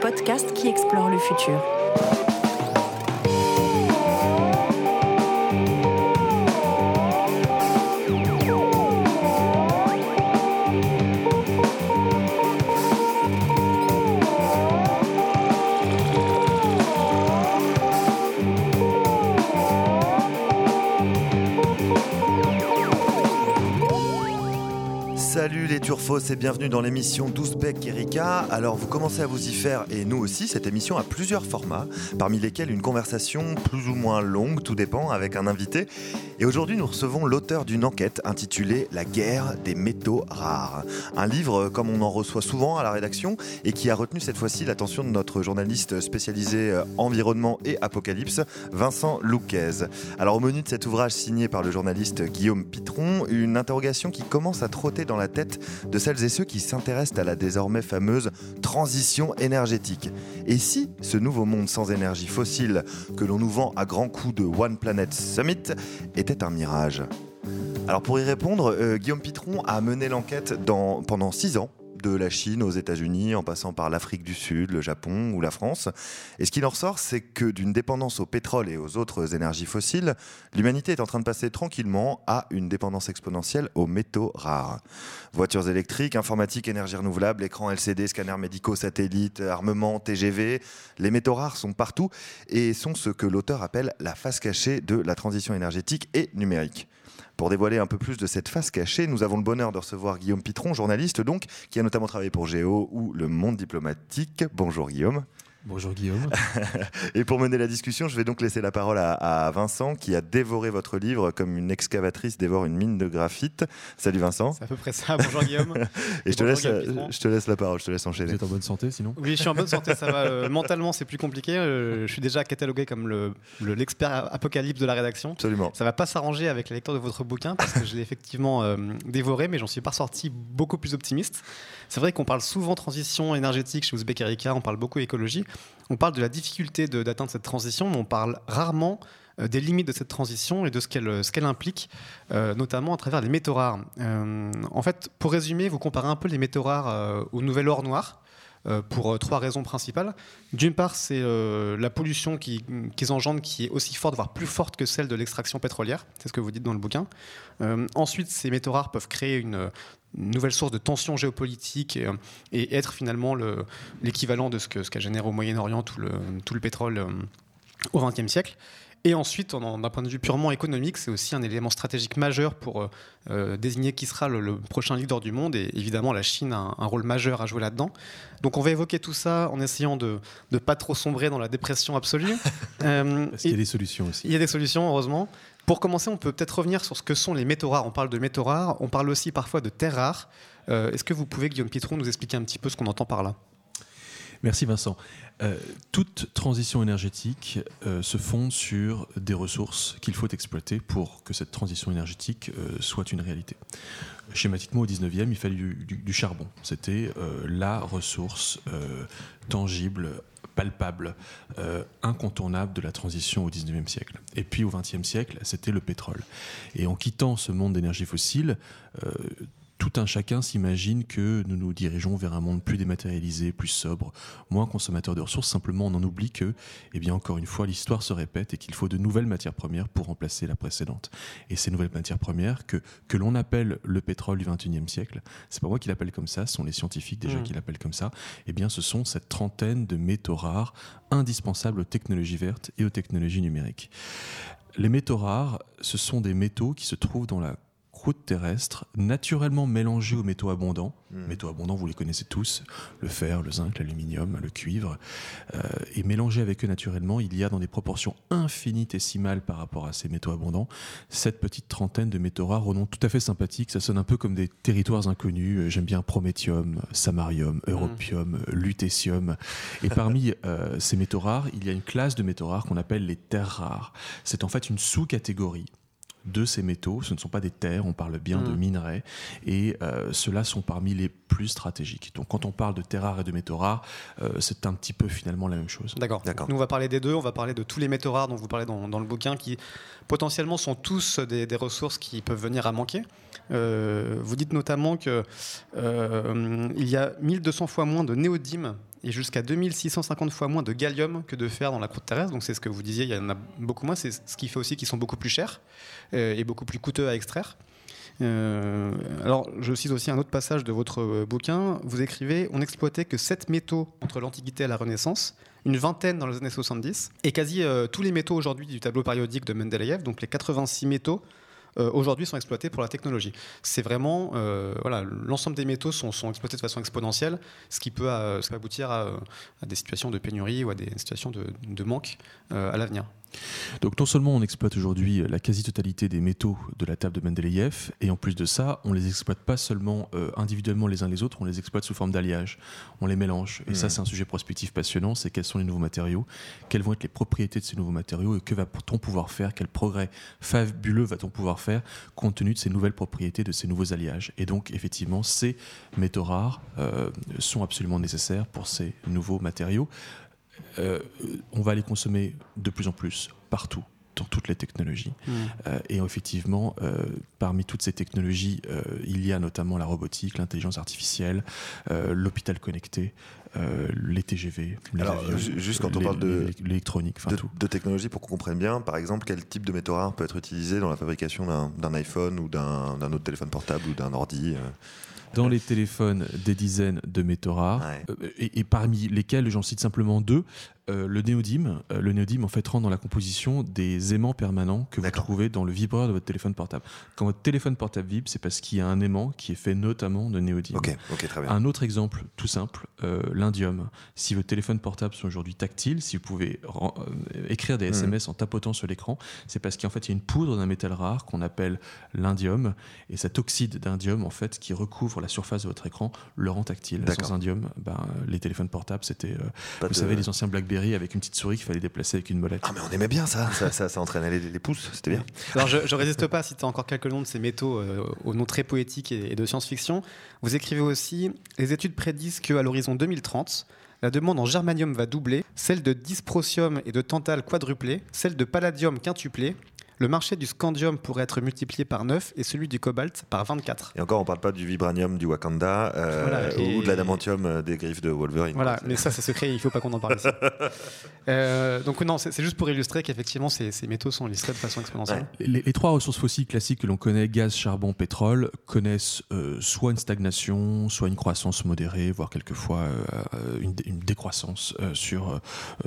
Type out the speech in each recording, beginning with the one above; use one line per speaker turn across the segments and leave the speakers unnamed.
podcast qui explore le futur.
Turfos et bienvenue dans l'émission 12 Bec Erika. Alors vous commencez à vous y faire et nous aussi, cette émission a plusieurs formats, parmi lesquels une conversation plus ou moins longue, tout dépend, avec un invité. Et aujourd'hui nous recevons l'auteur d'une enquête intitulée La guerre des métaux rares. Un livre comme on en reçoit souvent à la rédaction et qui a retenu cette fois-ci l'attention de notre journaliste spécialisé euh, environnement et apocalypse, Vincent Louquez. Alors au menu de cet ouvrage signé par le journaliste Guillaume Pitron, une interrogation qui commence à trotter dans la tête de celles et ceux qui s'intéressent à la désormais fameuse transition énergétique. Et si ce nouveau monde sans énergie fossile que l'on nous vend à grands coups de One Planet Summit était un mirage. Alors pour y répondre, euh, Guillaume Pitron a mené l'enquête pendant six ans de la Chine aux États-Unis, en passant par l'Afrique du Sud, le Japon ou la France. Et ce qui en ressort, c'est que d'une dépendance au pétrole et aux autres énergies fossiles, l'humanité est en train de passer tranquillement à une dépendance exponentielle aux métaux rares. Voitures électriques, informatique, énergie renouvelable, écrans LCD, scanners médicaux, satellites, armements, TGV, les métaux rares sont partout et sont ce que l'auteur appelle la face cachée de la transition énergétique et numérique. Pour dévoiler un peu plus de cette face cachée, nous avons le bonheur de recevoir Guillaume Pitron, journaliste donc, qui a notamment travaillé pour Géo ou Le Monde Diplomatique. Bonjour Guillaume.
Bonjour Guillaume.
et pour mener la discussion, je vais donc laisser la parole à, Vincent qui a dévoré votre livre comme une excavatrice dévore une mine de graphite. Salut Vincent.
C'est à peu près ça. Bonjour Guillaume.
et, je, te laisse, je te laisse la parole, je te laisse enchaîner.
Vous êtes en bonne santé sinon?
Oui, je suis en bonne santé, ça va. Euh, mentalement, c'est plus compliqué. Euh, je suis déjà catalogué comme l'expert le, apocalypse de la rédaction.
Absolument.
Ça va pas s'arranger avec la lecture de votre bouquin parce que je l'ai effectivement euh, dévoré, mais j'en suis pas sorti beaucoup plus optimiste. C'est vrai qu'on parle souvent transition énergétique chez Ouzbek Erika, on parle beaucoup écologie. On parle de la difficulté d'atteindre cette transition, mais on parle rarement euh, des limites de cette transition et de ce qu'elle qu'elle implique, euh, notamment à travers les métaux rares. Euh, en fait, pour résumer, vous comparez un peu les métaux rares au nouvel or noir. pour trois raisons principales. D'une part, c'est la pollution qu'ils engendrent qui est aussi forte, voire plus forte que celle de l'extraction pétrolière. C'est ce que vous dites dans le bouquin. ensuite, ces métaux rares peuvent créer une, nouvelle source de tension géopolitique et, et être finalement l'équivalent de ce qu'a ce qu généré au Moyen-Orient tout le, tout le pétrole euh, au XXe siècle. Et ensuite, d'un point de vue purement économique, c'est aussi un élément stratégique majeur pour euh, euh, désigner qui sera le, prochain leader du monde. Et évidemment, la Chine a un, rôle majeur à jouer là-dedans. Donc on va évoquer tout ça en essayant de ne pas trop sombrer dans la dépression absolue.
Parce qu'il y a des solutions aussi.
Il y a des solutions, heureusement. Pour commencer, on peut peut-être revenir sur ce que sont les métaux rares. On parle de métaux rares, on parle aussi parfois de terres rares. Euh, est-ce que vous pouvez, Guillaume Pitron, nous expliquer un petit peu ce qu'on entend par là?
Merci Vincent. Euh, toute transition énergétique euh, se fonde sur des ressources qu'il faut exploiter pour que cette transition énergétique soit une réalité. Schématiquement, au 19e, il fallait du charbon. C'était la ressource tangible, palpable, euh, incontournable de la transition au 19e siècle. Et puis au 20e siècle, c'était le pétrole. Et en quittant ce monde d'énergie fossile, euh, tout un chacun s'imagine que nous nous dirigeons vers un monde plus dématérialisé, plus sobre, moins consommateur de ressources. Simplement, on en oublie que, eh bien, encore une fois, l'histoire se répète et qu'il faut de nouvelles matières premières pour remplacer la précédente. Et ces nouvelles matières premières que, que l'on appelle le pétrole du 21e siècle, c'est pas moi qui l'appelle comme ça, ce sont les scientifiques déjà mmh. qui l'appellent comme ça, eh bien, ce sont cette trentaine de métaux rares indispensables aux technologies vertes et aux technologies numériques. Les métaux rares, ce sont des métaux qui se trouvent dans la croûte terrestre, naturellement mélangée aux métaux abondants. Hmm. Métaux abondants, vous les connaissez tous, le fer, le zinc, l'aluminium, le cuivre. Euh, et mélangés avec eux naturellement, il y a dans des proportions infinitésimales par rapport à ces métaux abondants, cette petite trentaine de métaux rares au nom tout à fait sympathique. Ça sonne un peu comme des territoires inconnus. Euh, j'aime bien prométhium, samarium, hmm. europium, lutécium. Et parmi euh, ces métaux rares, il y a une classe de métaux rares qu'on appelle les terres rares. C'est en fait une sous-catégorie de ces métaux. Ce ne sont pas des terres, on parle bien de mm. minerais, et euh, ceux-là sont parmi les plus stratégiques. Donc quand on parle de terres rares et de métaux rares, euh, c'est un petit peu finalement la même chose.
D'accord. Nous, on va parler des deux, on va parler de tous les métaux rares dont vous parlez dans, le bouquin, qui potentiellement sont tous des, ressources qui peuvent venir à manquer. Euh, vous dites notamment qu'il il y a 1200 fois moins de néodymes et jusqu'à 2650 fois moins de gallium que de fer dans la croûte terrestre. Donc c'est ce que vous disiez, il y en a beaucoup moins. C'est ce qui fait aussi qu'ils sont beaucoup plus chers euh, et beaucoup plus coûteux à extraire. Euh, alors, je cite aussi un autre passage de votre euh, bouquin. Vous écrivez On n'exploitait que 7 métaux entre l'Antiquité et la Renaissance, une vingtaine dans les années 70, et quasi tous les métaux aujourd'hui du tableau périodique de Mendeleïev, donc les 86 métaux euh, aujourd'hui sont exploités pour la technologie. C'est vraiment, euh, voilà, l'ensemble des métaux sont, exploités de façon exponentielle, ce qui peut, euh, aboutir à, des situations de pénurie ou à des situations de manque à l'avenir.
Donc non seulement on exploite aujourd'hui la quasi-totalité des métaux de la table de Mendeleïev, et en plus de ça, on les exploite pas seulement euh, individuellement les uns les autres, on les exploite sous forme d'alliage, on les mélange. Et ça mmh. c'est un sujet prospectif passionnant, c'est quels sont les nouveaux matériaux, quelles vont être les propriétés de ces nouveaux matériaux, et que va-t-on pouvoir faire, quel progrès fabuleux va-t-on pouvoir faire compte tenu de ces nouvelles propriétés, de ces nouveaux alliages. Et donc effectivement, ces métaux rares euh, sont absolument nécessaires pour ces nouveaux matériaux. Euh, on va les consommer de plus en plus partout dans toutes les technologies. Mmh. Euh, et effectivement, euh, parmi toutes ces technologies, il y a notamment la robotique, l'intelligence artificielle, l'hôpital connecté, les TGV, les
Alors, juste quand on parle de
l'électronique,
de, de, technologie, pour qu'on comprenne bien, par exemple, quel type de métaux rares peut être utilisé dans la fabrication d'un iPhone ou d'un autre téléphone portable ou d'un ordi
dans les téléphones des dizaines de rares, et, et, parmi lesquels j'en cite simplement deux, euh, le néodyme, euh, le néodyme en fait rentre dans la composition des aimants permanents que vous trouvez dans le vibreur de votre téléphone portable. Quand votre téléphone portable vibre, c'est parce qu'il y a un aimant qui est fait notamment de néodyme. Un autre exemple tout simple, euh, l'indium. Si vos téléphones portables sont aujourd'hui tactiles, si vous pouvez écrire des SMS hmm. en tapotant sur l'écran, c'est parce qu'en fait il y a une poudre d'un métal rare qu'on appelle l'indium et cet oxyde d'indium en fait qui recouvre la surface de votre écran le rend tactile. Sans indium, ben, les téléphones portables c'était, vous savez, les anciens BlackBerry avec une petite souris qu'il fallait déplacer avec une molette.
Ah mais on aimait bien ça, ça, ça, entraînait les, pouces, c'était bien.
Alors je, je résiste pas à citer encore quelques noms de ces métaux euh, aux noms très poétiques et, de science-fiction. Vous écrivez aussi les études prédisent qu'à l'horizon 2030, la demande en germanium va doubler, celle de dysprosium et de tantal quadruplée, celle de palladium quintuplée, le marché du scandium pourrait être multiplié par 9 et celui du cobalt par 24.
Et encore, on ne parle pas du vibranium du Wakanda euh, ou de l'adamantium euh, des griffes de Wolverine.
Voilà, mais ça c'est secret, il ne faut pas qu'on en parle ici. Euh, donc non, c'est juste pour illustrer qu'effectivement ces, métaux sont listés de façon exponentielle.
Les, trois ressources fossiles classiques que l'on connaît, gaz, charbon, pétrole, connaissent soit une stagnation, soit une croissance modérée, voire quelquefois une, décroissance sur,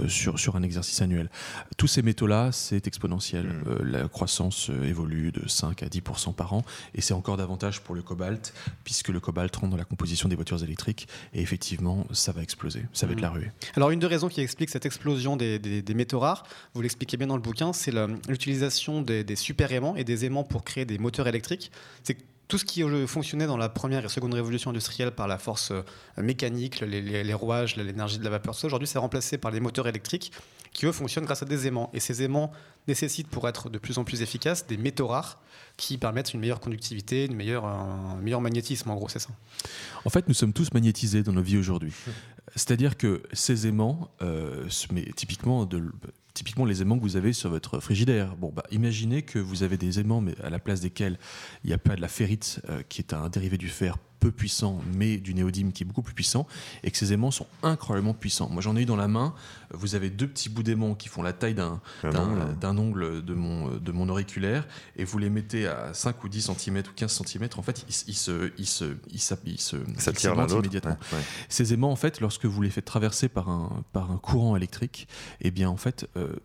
sur, sur un exercice annuel. Tous ces métaux-là, c'est exponentiel. Hmm la croissance euh, évolue de 5 à 10% par an. Et c'est encore davantage pour le cobalt, puisque le cobalt rentre dans la composition des voitures électriques. Et effectivement, ça va exploser. Ça va être la mmh. ruée.
Alors, une des raisons qui explique cette explosion des, métaux rares, vous l'expliquez bien dans le bouquin, c'est l'utilisation des, super aimants et des aimants pour créer des moteurs électriques. C'est tout ce qui fonctionnait dans la première et seconde révolution industrielle par la force euh, mécanique, les, rouages, l'énergie de la vapeur, aujourd'hui c'est remplacé par les moteurs électriques qui eux fonctionnent grâce à des aimants. Et ces aimants nécessitent pour être de plus en plus efficaces des métaux rares qui permettent une meilleure conductivité, une meilleure, un meilleur magnétisme en gros, c'est ça.
En fait, nous sommes tous magnétisés dans nos vies aujourd'hui. C'est-à-dire que ces aimants, euh, mais typiquement de, typiquement les aimants que vous avez sur votre frigidaire. Bon, bah, imaginez que vous avez des aimants, mais à la place desquels il n'y a pas de la ferrite, euh, qui est un dérivé du fer peu puissant, mais du néodyme qui est beaucoup plus puissant, et que ces aimants sont incroyablement puissants. Moi, j'en ai eu dans la main. Vous avez deux petits bouts d'aimants qui font la taille d'un ongle de mon, de mon auriculaire, et vous les mettez à 5 ou 10 cm ou 15 cm. En fait, ils, ils se, ils se, ils se, ils se, immédiatement. Ces aimants, en fait, lorsque vous les faites traverser par un, par un courant électrique, eh bien, en fait, euh,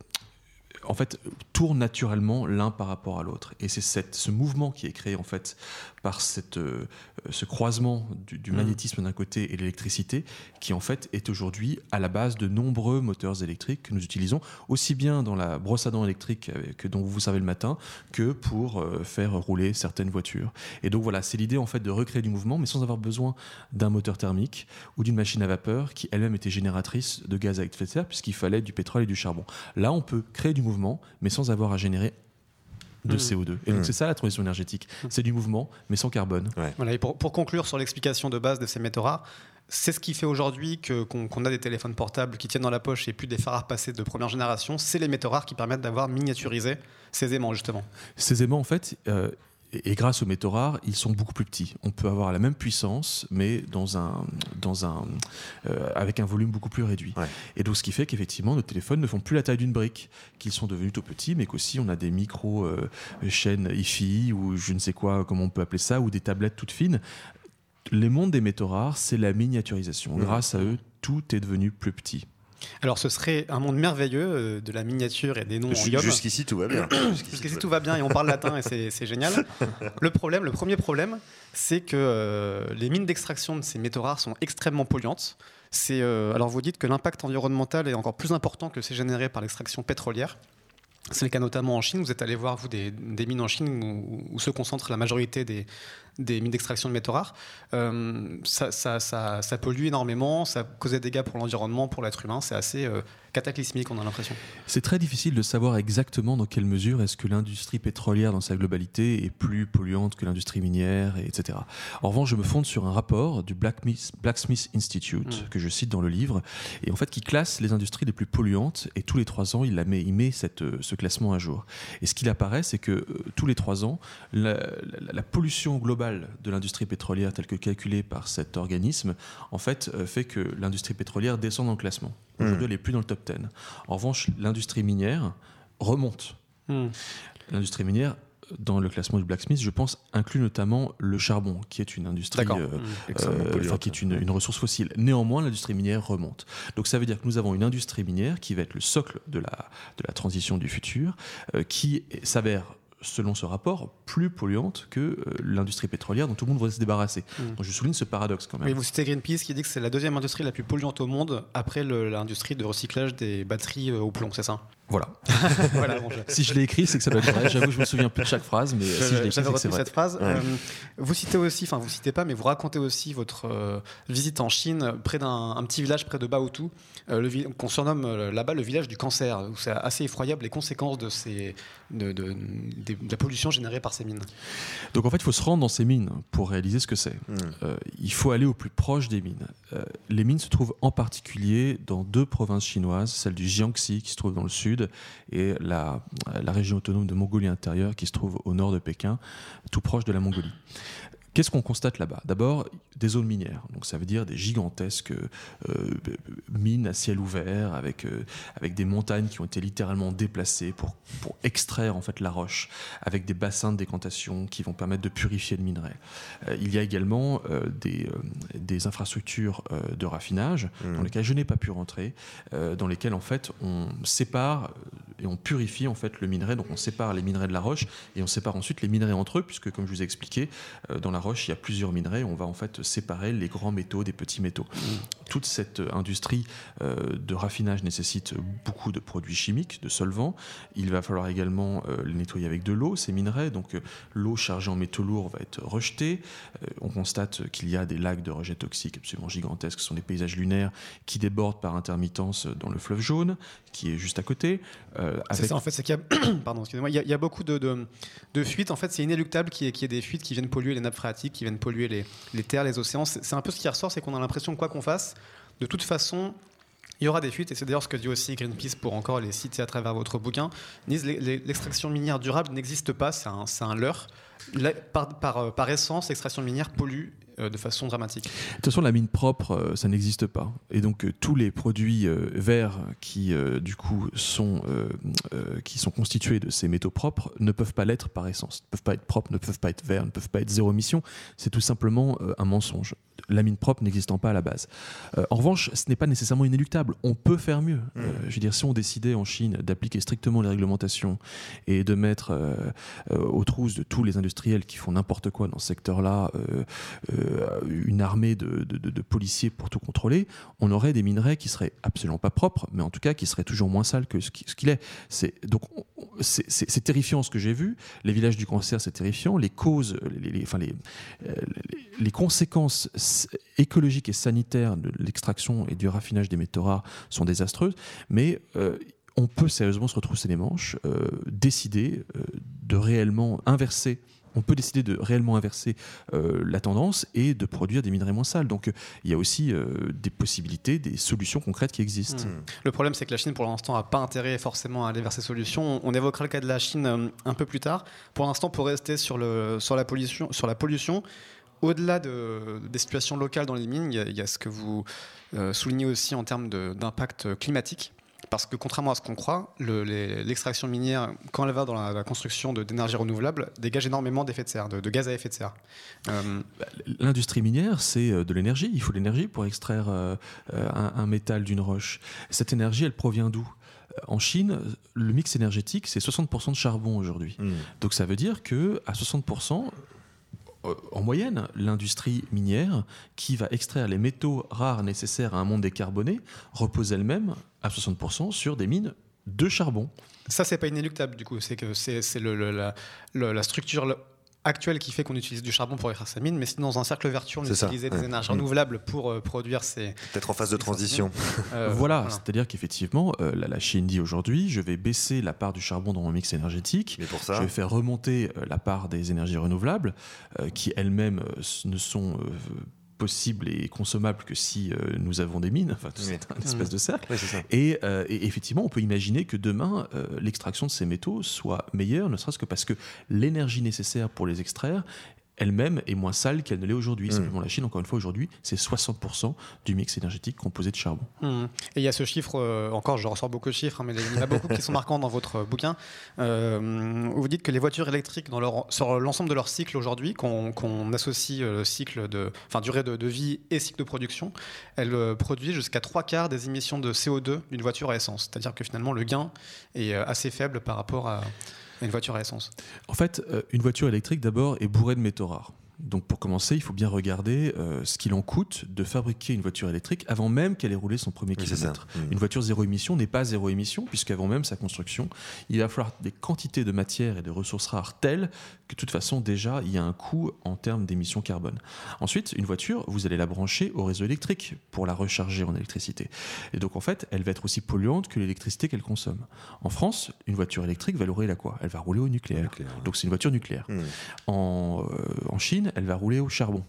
en fait, tournent naturellement l'un par rapport à l'autre. Et c'est ce mouvement qui est créé en fait par cette, euh, ce croisement du, mm. magnétisme d'un côté et l'électricité, qui en fait est aujourd'hui à la base de nombreux moteurs électriques que nous utilisons, aussi bien dans la brosse à dents électrique euh, que dont vous vous servez le matin, que pour euh, faire rouler certaines voitures. Et donc voilà, c'est l'idée en fait de recréer du mouvement, mais sans avoir besoin d'un moteur thermique ou d'une machine à vapeur qui elle-même était génératrice de gaz à effet de serre, puisqu'il fallait du pétrole et du charbon. Là, on peut créer du mouvement, mais sans avoir à générer de mmh. CO2. Et donc mmh. c'est ça la transition énergétique. Mmh. C'est du mouvement, mais sans carbone.
Voilà, et pour, conclure sur l'explication de base de ces métaux rares, c'est ce qui fait aujourd'hui qu'on a des téléphones portables qui tiennent dans la poche et plus des phares passés de première génération. C'est les métaux rares qui permettent d'avoir miniaturisé ces aimants, justement.
Ces aimants, en fait, euh, et, grâce aux métaux rares, ils sont beaucoup plus petits. On peut avoir la même puissance, mais dans un, dans un, euh, avec un volume beaucoup plus réduit. Et donc, ce qui fait qu'effectivement, nos téléphones ne font plus la taille d'une brique, qu'ils sont devenus tout petits, mais qu'aussi on a des micro euh, chaînes IFI ou je ne sais quoi, comment on peut appeler ça, ou des tablettes toutes fines. Les mondes des métaux rares, c'est la miniaturisation. Grâce à eux, tout est devenu plus petit.
Alors ce serait un monde merveilleux euh, de la miniature et des noms en
Jusqu'ici tout va bien.
Jusqu'ici tout va bien et on parle latin et c'est génial. Le problème, le premier problème, c'est que euh, les mines d'extraction de ces métaux rares sont extrêmement polluantes. Euh, alors vous dites que l'impact environnemental est encore plus important que c'est généré par l'extraction pétrolière. C'est le cas notamment en Chine. Vous êtes allé voir, vous, des, mines en Chine où, où, se concentre la majorité des, des mines d'extraction de métaux rares, euh, ça, ça, pollue énormément, ça cause des dégâts pour l'environnement, pour l'être humain. C'est assez euh, cataclysmique, on a l'impression.
C'est très difficile de savoir exactement dans quelle mesure est-ce que l'industrie pétrolière dans sa globalité est plus polluante que l'industrie minière, etc. En revanche, je me fonde sur un rapport du Blacksmith Institute mm. que je cite dans le livre, et en fait qui classe les industries les plus polluantes, et tous les trois ans, il, la met, il met cette, euh, ce classement à jour. Et ce qu'il apparaît, c'est que tous les trois ans, la pollution globale de l'industrie pétrolière telle que calculée par cet organisme, en fait, euh, fait que l'industrie pétrolière descend dans le classement. Hmm. Aujourd'hui, elle n'est plus dans le top 10. En revanche, l'industrie minière remonte. Hmm. L'industrie minière dans le classement du blacksmith, je pense, inclut notamment le charbon, qui est une industrie, euh, hmm. euh, qui est une, une, ressource fossile. Néanmoins, l'industrie minière remonte. Donc ça veut dire que nous avons une industrie minière qui va être le socle de la, de la transition du futur, qui s'avère selon ce rapport, plus polluante que euh, l'industrie pétrolière dont tout le monde voudrait se débarrasser. Hmm. Donc je souligne ce paradoxe quand même.
vous citez Greenpeace qui dit que c'est la deuxième industrie la plus polluante au monde après l'industrie de recyclage des batteries euh, au plomb, c'est ça?
voilà. si je l'ai écrit, c'est que ça doit être vrai. J'avoue que je me souviens plus de chaque phrase, mais si je l'ai écrit,
c'est cette phrase. Euh, vous citez aussi, enfin vous citez pas, mais vous racontez aussi votre visite en Chine, près d'un petit village près de Baotou, qu'on surnomme là-bas le village du cancer. C'est assez effroyable les conséquences de ces de, de, la pollution générée par ces mines.
Donc en fait, il faut se rendre dans ces mines pour réaliser ce que c'est. Hmm. Euh, il faut aller au plus proche des mines. Euh, les mines se trouvent en particulier dans deux provinces chinoises, celle du Jiangxi qui se trouve dans le sud et la, région autonome de Mongolie intérieure qui se trouve au nord de Pékin, tout proche de la Mongolie. Qu'est-ce qu'on constate là-bas? D'abord, des zones minières. Donc ça veut dire des gigantesques euh, mines à ciel ouvert avec, euh, avec des montagnes qui ont été littéralement déplacées pour, pour extraire en fait la roche, avec des bassins de décantation qui vont permettre de purifier le minerai. Euh, il y a également des, des infrastructures de raffinage mmh. dans lesquelles je n'ai pas pu rentrer, dans lesquelles en fait on sépare et on purifie en fait le minerai. Donc on sépare les minerais de la roche et on sépare ensuite les minerais entre eux, puisque comme je vous ai expliqué, dans la roche il y a plusieurs minerais. On va en fait séparer les grands métaux des petits métaux. Toute cette industrie euh, de raffinage nécessite beaucoup de produits chimiques, de solvants. Il va falloir également euh, les nettoyer avec de l'eau, ces minerais. Donc euh, l'eau chargée en métaux lourds va être rejetée. on constate qu'il y a des lacs de rejet toxiques absolument gigantesques. Ce sont des paysages lunaires qui débordent par intermittence dans le fleuve jaune, qui est juste à côté.
Ça, en fait, c'est qu'il y a, pardon, excusez-moi, il y, a, beaucoup de, de, fuites. En fait, c'est inéluctable qu'il y, ait des fuites qui viennent polluer les nappes phréatiques, qui viennent polluer les, les terres, les océans. C'est un peu ce qui ressort, c'est qu'on a l'impression que quoi qu'on fasse, de toute façon, il y aura des fuites, et c'est d'ailleurs ce que dit aussi Greenpeace pour encore les citer à travers votre bouquin. L'extraction minière durable n'existe pas, c'est un, un leurre. Par, par, euh, par, essence, l'extraction minière pollue euh, de façon dramatique. De
toute façon, la mine propre, euh, ça n'existe pas. Et donc, euh, tous les produits verts qui, du coup, sont, qui sont constitués de ces métaux propres ne peuvent pas l'être par essence. Ne peuvent pas être propres, ne peuvent pas être verts, ne peuvent pas être zéro émission. C'est tout simplement un mensonge. La mine propre n'existant pas à la base. en revanche, ce n'est pas nécessairement inéluctable. On peut faire mieux. Mmh. je veux dire, si on décidait en Chine d'appliquer strictement les réglementations et de mettre aux trousses de tous les industriels qui font n'importe quoi dans ce secteur-là euh, une armée de, policiers pour tout contrôler, on aurait des minerais qui seraient absolument pas propres, mais en tout cas qui seraient toujours moins sales que ce qu'il est. Donc c'est terrifiant ce que j'ai vu. Les villages du cancer, c'est terrifiant. Les causes, enfin les, euh, conséquences écologiques et sanitaires de l'extraction et du raffinage des métaux rares sont désastreuses, mais euh, on peut sérieusement se retrousser les manches, décider de réellement inverser on peut décider de réellement inverser euh, la tendance et de produire des minerais moins sales. Donc il y a aussi des possibilités, des solutions concrètes qui existent.
Hmm. Le problème, c'est que la Chine, pour l'instant, n'a pas intérêt forcément à aller vers ces solutions. On évoquera le cas de la Chine un peu plus tard. Pour l'instant, pour rester sur, la, pollution, au-delà de, des situations locales dans les mines, il y a, ce que vous soulignez aussi en termes d'impact climatique. Parce que contrairement à ce qu'on croit, l'extraction minière, quand elle va dans la, construction d'énergie renouvelable, dégage énormément d'effets de serre, de, gaz à effet de serre.
Euh, l'industrie minière, c'est euh, de l'énergie. Il faut de l'énergie pour extraire euh, un, métal d'une roche. Cette énergie, elle provient d'où? En Chine, le mix énergétique, c'est 60% de charbon aujourd'hui. Hmm. Donc ça veut dire que à 60%, euh, en moyenne, l'industrie minière qui va extraire les métaux rares nécessaires à un monde décarboné repose elle-même à 60% sur des mines de charbon.
Ça, c'est pas inéluctable du coup. C'est que c'est la, structure actuel qui fait qu'on utilise du charbon pour extraire sa mine, mais si dans un cercle vertueux, on utilisait des énergies renouvelables pour euh, produire ces.
Peut-être en phase de transition.
Euh, voilà, c'est-à-dire qu'effectivement, euh, la, Chine dit aujourd'hui je vais baisser la part du charbon dans mon mix énergétique,
mais pour ça...
je vais faire remonter la part des énergies renouvelables, qui elles-mêmes ne sont possible et consommable que si euh, nous avons des mines. Enfin, c'est un espèce de cercle. et, euh, et, effectivement, on peut imaginer que demain, euh, l'extraction de ces métaux soit meilleure, ne serait-ce que parce que l'énergie nécessaire pour les extraire elle-même est moins sale qu'elle ne l'est aujourd'hui. Simplement, la Chine, encore une fois, aujourd'hui, c'est 60% du mix énergétique composé de charbon.
Mmh. Et il y a ce chiffre, euh, encore, je ressors beaucoup de chiffres, hein, mais il y en a beaucoup qui sont marquants dans votre bouquin. Euh, vous dites que les voitures électriques, dans leur, sur l'ensemble de leur cycle aujourd'hui, qu'on associe euh, cycle de, enfin, durée de, de, vie et cycle de production, elles produisent jusqu'à trois quarts des émissions de CO2 d'une voiture à essence. C'est-à-dire que finalement, le gain est assez faible par rapport à une voiture à essence
En fait, euh, une voiture électrique d'abord est bourrée de métaux rares. Donc pour commencer, il faut bien regarder euh, ce qu'il en coûte de fabriquer une voiture électrique avant même qu'elle ait roulé son premier kilomètre. Mmh. Une voiture zéro émission n'est pas zéro émission puisqu'avant même sa construction, il va falloir des quantités de matière et de ressources rares telles que de toute façon déjà il y a un coût en termes d'émissions carbone. Ensuite, une voiture, vous allez la brancher au réseau électrique pour la recharger en électricité. Et donc en fait, elle va être aussi polluante que l'électricité qu'elle consomme. En France, une voiture électrique va rouler à quoi? Elle va rouler au nucléaire. Donc c'est une voiture nucléaire. Mmh. En, euh, en Chine, elle va rouler au charbon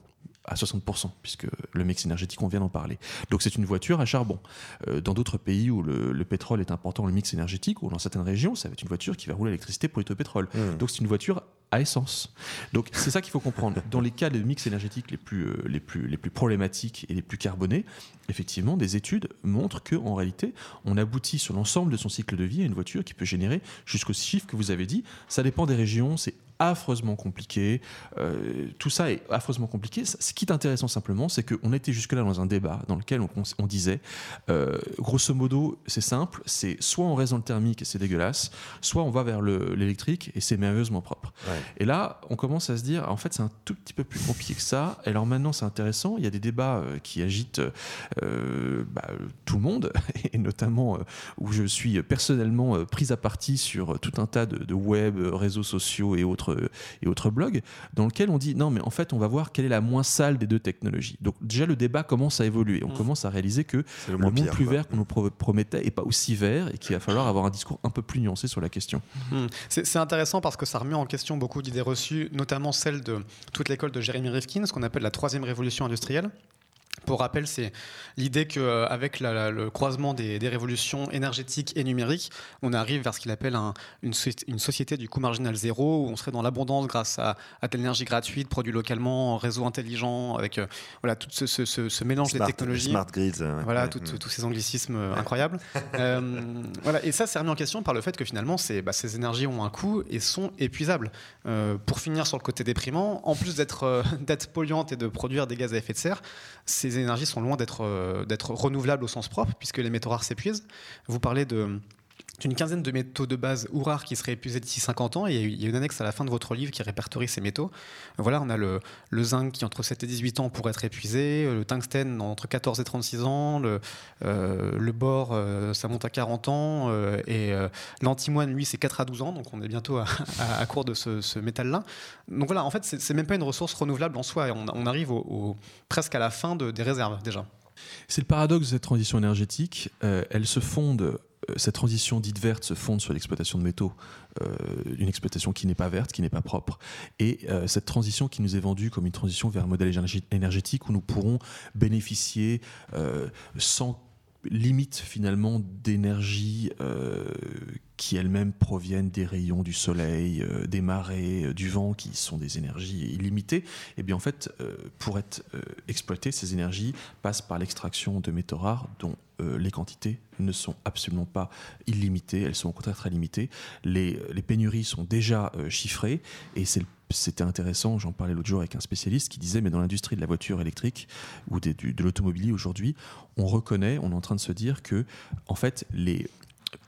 à 60%, puisque le mix énergétique, on vient d'en parler. Donc c'est une voiture à charbon. Euh, dans d'autres pays où le, pétrole est important, le mix énergétique, ou dans certaines régions, ça va être une voiture qui va rouler à l'électricité pour être au pétrole. Mmh. Donc c'est une voiture à essence. Donc c'est ça qu'il faut comprendre. Dans les cas de mix énergétique les plus, euh, les, plus, les plus problématiques et les plus carbonés, effectivement, des études montrent qu'en réalité, on aboutit sur l'ensemble de son cycle de vie à une voiture qui peut générer jusqu'au chiffre que vous avez dit. Ça dépend des régions, c'est affreusement compliqué. Euh, tout ça est affreusement compliqué. Ce qui est intéressant simplement, c'est qu'on était jusque-là dans un débat dans lequel on, disait, euh, grosso modo, c'est simple, c'est soit on reste dans le thermique et c'est dégueulasse, soit on va vers l'électrique et c'est merveilleusement propre. Et là, on commence à se dire, en fait, c'est un tout petit peu plus compliqué que ça. Et alors maintenant, c'est intéressant. Il y a des débats euh, qui agitent bah, tout le monde, et notamment où je suis personnellement pris à partie sur tout un tas de, de web, réseaux sociaux et autres et autres blogs, dans lequel on dit non, mais en fait, on va voir quelle est la moins sale des deux technologies. Donc déjà, le débat commence à évoluer. On mmh. commence à réaliser que le, monde plus vert qu'on nous promettait est pas aussi vert et qu'il va falloir avoir un discours un peu plus nuancé sur la question.
Mmh. C'est intéressant parce que ça remet en question beaucoup d'idées reçues, notamment celle de toute l'école de Jeremy Rifkin, ce qu'on appelle la troisième révolution industrielle. Pour rappel, c'est l'idée qu'avec euh, le croisement des, révolutions énergétiques et numériques, on arrive vers ce qu'il appelle une, société du coût marginal zéro, où on serait dans l'abondance grâce à, de l'énergie gratuite, produite localement, réseau intelligent, avec euh, voilà, tout ce, mélange des technologies.
Smart grids.
Voilà, mm. tous ces anglicismes euh, incroyables. voilà, et ça, c'est remis en question par le fait que finalement, ces, bah, ces énergies ont un coût et sont épuisables. pour finir sur le côté déprimant, en plus d'être polluantes et de produire des gaz à effet de serre, ces énergies sont loin d'être euh, renouvelables au sens propre, puisque les métaux rares s'épuisent. Vous parlez de une quinzaine de métaux de base ou rares qui seraient épuisés d'ici 50 ans. Et il y a une annexe à la fin de votre livre qui répertorie ces métaux. Voilà, on a le, zinc qui, entre 7 et 18 ans, pourrait être épuisé, le tungstène entre 14 et 36 ans, le, euh, bore, euh, ça monte à 40 ans, euh, et l'antimoine, lui, c'est 4 à 12 ans, donc on est bientôt à, court de ce, métal-là. Donc voilà, en fait, c'est même pas une ressource renouvelable en soi, on, arrive au, presque à la fin de, des réserves déjà.
C'est le paradoxe de cette transition énergétique. elle se fonde cette transition dite verte se fonde sur l'exploitation de métaux, une exploitation qui n'est pas verte, qui n'est pas propre. Et cette transition qui nous est vendue comme une transition vers un modèle énergétique où nous pourrons bénéficier sans limite finalement d'énergie euh, qui elles-mêmes proviennent des rayons du soleil, euh, des marées, euh, du vent, qui sont des énergies illimitées, et eh bien en fait, pour être exploitées, ces énergies passent par l'extraction de métaux rares dont les quantités ne sont absolument pas illimitées, elles sont au contraire très limitées. Les, pénuries sont déjà chiffrées, et c'était intéressant, j'en parlais l'autre jour avec un spécialiste qui disait, mais dans l'industrie de la voiture électrique ou de, de l'automobile aujourd'hui, on reconnaît, on est en train de se dire que, en fait, les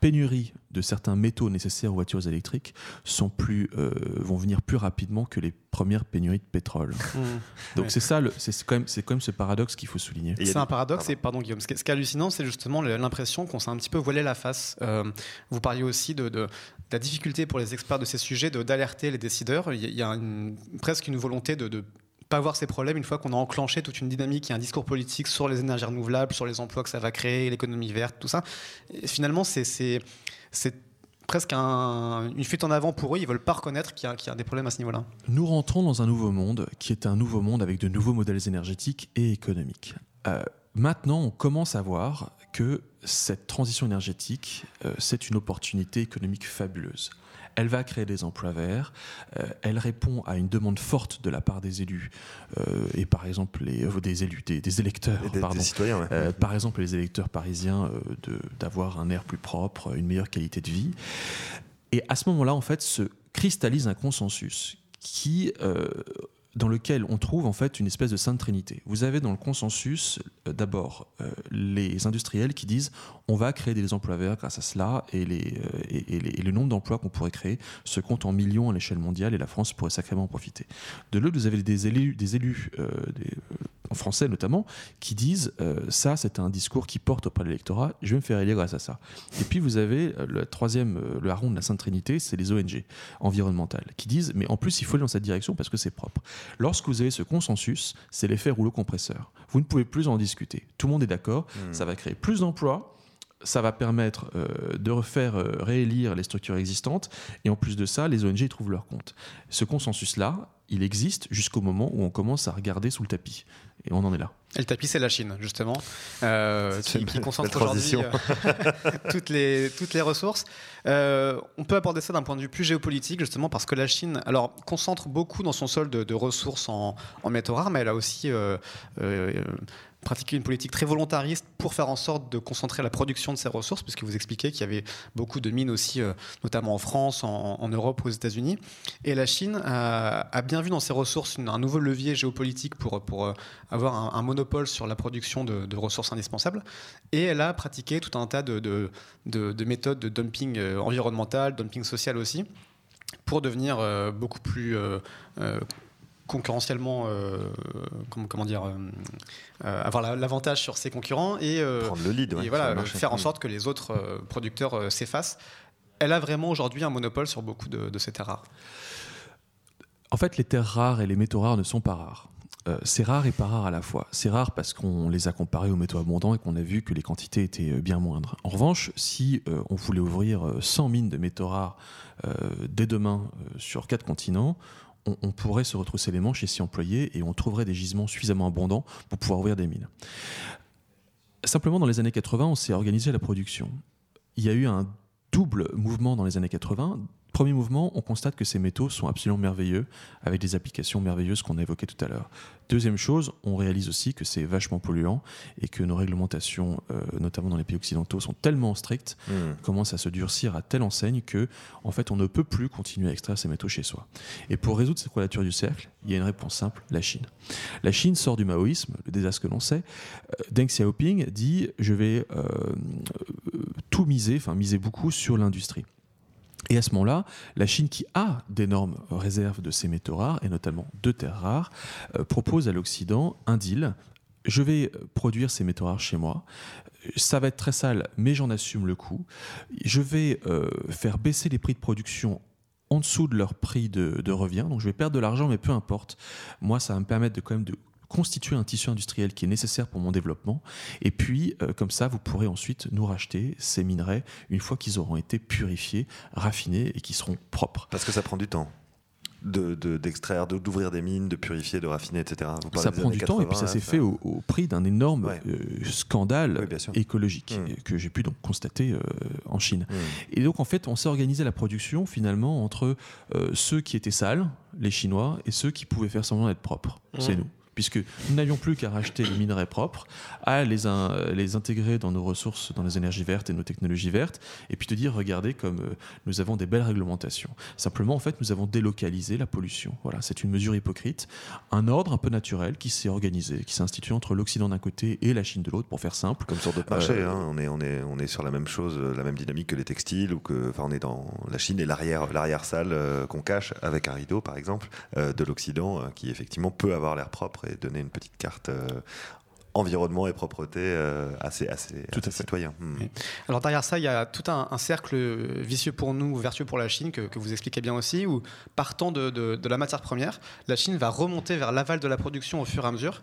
pénuries de certains métaux nécessaires aux voitures électriques sont plus, euh, vont venir plus rapidement que les premières pénuries de pétrole. Mmh. Donc c'est ça, c'est quand, même, quand même ce paradoxe qu'il faut souligner.
C'est un paradoxe, et pardon Guillaume, ce qui est, hallucinant, c'est justement l'impression qu'on s'est un petit peu voilé la face. Euh, vous parliez aussi de, de, la difficulté pour les experts de ces sujets d'alerter les décideurs. Il y a presque une volonté de, de pas voir ces problèmes une fois qu'on a enclenché toute une dynamique et un discours politique sur les énergies renouvelables, sur les emplois que ça va créer, l'économie verte, tout ça. Finalement, c'est presque une fuite en avant pour eux. Ils veulent pas reconnaître qu'il y, a des problèmes à ce niveau-là.
Nous rentrons dans un nouveau monde qui est un nouveau monde avec de nouveaux modèles énergétiques et économiques. Euh, maintenant, on commence à voir que cette transition énergétique, euh, c'est une opportunité économique fabuleuse. Elle va créer des emplois verts. Euh, elle répond à une demande forte de la part des élus euh, et par exemple les, des élus, des, électeurs,
pardon. citoyens.
par exemple les électeurs parisiens d'avoir un air plus propre, une meilleure qualité de vie. Et à ce moment-là, en fait, se cristallise un consensus qui dans lequel on trouve en fait une espèce de sainte trinité. Vous avez dans le consensus euh, d'abord euh, les industriels qui disent on va créer des emplois verts grâce à cela et, les, euh, et, et, le nombre d'emplois qu'on pourrait créer se compte en millions à l'échelle mondiale et la France pourrait sacrément en profiter. De l'autre, vous avez des élus, des élus des, en français notamment, qui disent ça c'est un discours qui porte auprès de l'électorat, je vais me faire élire grâce à ça. Et puis vous avez le troisième, le haron de la sainte trinité, c'est les ONG environnementales qui disent mais en plus il faut aller dans cette direction parce que c'est propre. Lorsque vous avez ce consensus, c'est l'effet rouleau compresseur. Vous ne pouvez plus en discuter. Tout le monde est d'accord, hmm. ça va créer plus d'emplois, ça va permettre euh, de refaire euh, réélire les structures existantes, et en plus de ça, les ONG y trouvent leur compte. Ce consensus-là, il existe jusqu'au moment où on commence à regarder sous le tapis. Et on en est là.
Et le tapis, c'est la Chine, justement, euh, qui, concentre aujourd'hui toutes, les, toutes les ressources. on peut aborder ça d'un point de vue plus géopolitique, justement, parce que la Chine alors, concentre beaucoup dans son sol de, ressources en, en, métaux rares, mais elle a aussi pratiquer une politique très volontariste pour faire en sorte de concentrer la production de ces ressources, puisque vous expliquez qu'il y avait beaucoup de mines aussi, euh, notamment en France, en, Europe, aux États-Unis. Et la Chine a, bien vu dans ses ressources un nouveau levier géopolitique pour, pour euh, avoir un, monopole sur la production de, ressources indispensables. Et elle a pratiqué tout un tas de, de, méthodes de dumping euh, environnemental, dumping social aussi, pour devenir beaucoup plus concurrentiellement, euh, comment, dire, euh, euh, avoir l'avantage sur ses concurrents et,
Prendre le lead,
et voilà, faire en sorte que les autres producteurs s'effacent. Elle a vraiment aujourd'hui un monopole sur beaucoup de, ces terres rares.
En fait, les terres rares et les métaux rares ne sont pas rares. c'est rare et pas rare à la fois. C'est rare parce qu'on les a comparés aux métaux abondants et qu'on a vu que les quantités étaient bien moindres. En revanche, si on voulait ouvrir 100 mines de métaux rares dès demain sur quatre continents, on, pourrait se retrousser les manches et s'y employer et on trouverait des gisements suffisamment abondants pour pouvoir ouvrir des mines. Simplement, dans les années 80, on s'est organisé la production. Il y a eu un double mouvement dans les années 80 Premier mouvement, on constate que ces métaux sont absolument merveilleux, avec des applications merveilleuses qu'on a évoquées tout à l'heure. Deuxième chose, on réalise aussi que c'est vachement polluant et que nos réglementations, euh, notamment dans les pays occidentaux, sont tellement strictes, mmh. commencent à se durcir à telle enseigne que, en fait, on ne peut plus continuer à extraire ces métaux chez soi. Et pour résoudre cette quadrature du cercle, il y a une réponse simple la Chine. La Chine sort du maoïsme, le désastre que l'on sait. Euh, Deng Xiaoping dit je vais euh, tout miser, enfin miser beaucoup sur l'industrie. Et à ce moment-là, la Chine, qui a d'énormes réserves de ces métaux rares, et notamment de terres rares, euh, propose à l'Occident un deal. Je vais produire ces métaux rares chez moi. Ça va être très sale, mais j'en assume le coût. Je vais euh, faire baisser les prix de production en dessous de leur prix de, de revient. Donc je vais perdre de l'argent, mais peu importe. Moi, ça va me permettre de quand même de constituer un tissu industriel qui est nécessaire pour mon développement. Et puis, euh, comme ça, vous pourrez ensuite nous racheter ces minerais une fois qu'ils auront été purifiés, raffinés et qui seront propres.
Parce que ça prend du temps d'extraire, de, d'ouvrir des mines, de purifier, de raffiner, etc.
ça prend du temps et puis ça s'est fait au, prix d'un énorme euh, scandale écologique mmh. que j'ai pu donc constater euh, en Chine. Mmh. Et donc en fait, on s'est organisé la production finalement entre euh, ceux qui étaient sales, les Chinois, et ceux qui pouvaient faire semblant d'être propres. Mmh. C'est nous puisque nous n'avions plus qu'à racheter les minerais propres, à les, les intégrer dans nos ressources, dans les énergies vertes et nos technologies vertes, et puis te dire, regardez comme euh, nous avons des belles réglementations. Simplement, en fait, nous avons délocalisé la pollution. Voilà, c'est une mesure hypocrite, un ordre un peu naturel qui s'est organisé, qui s'est institué entre l'Occident d'un côté et la Chine de l'autre, pour faire simple.
Comme sur d'autres marchés, euh, hein. on, est, on, est, on est sur la même chose, euh, la même dynamique que les textiles, ou que, enfin, on est dans la Chine et l'arrière, l'arrière salle qu'on cache avec un rideau, par exemple, de l'Occident, qui effectivement peut avoir l'air propre et donner une petite carte euh, environnement et propreté euh, assez, assez,
tout
citoyen.
Hmm. Alors derrière ça, il y a tout un, cercle vicieux pour nous, vertueux pour la Chine, que, vous expliquez bien aussi, où partant de, de, la matière première, la Chine va remonter vers l'aval de la production au fur et à mesure,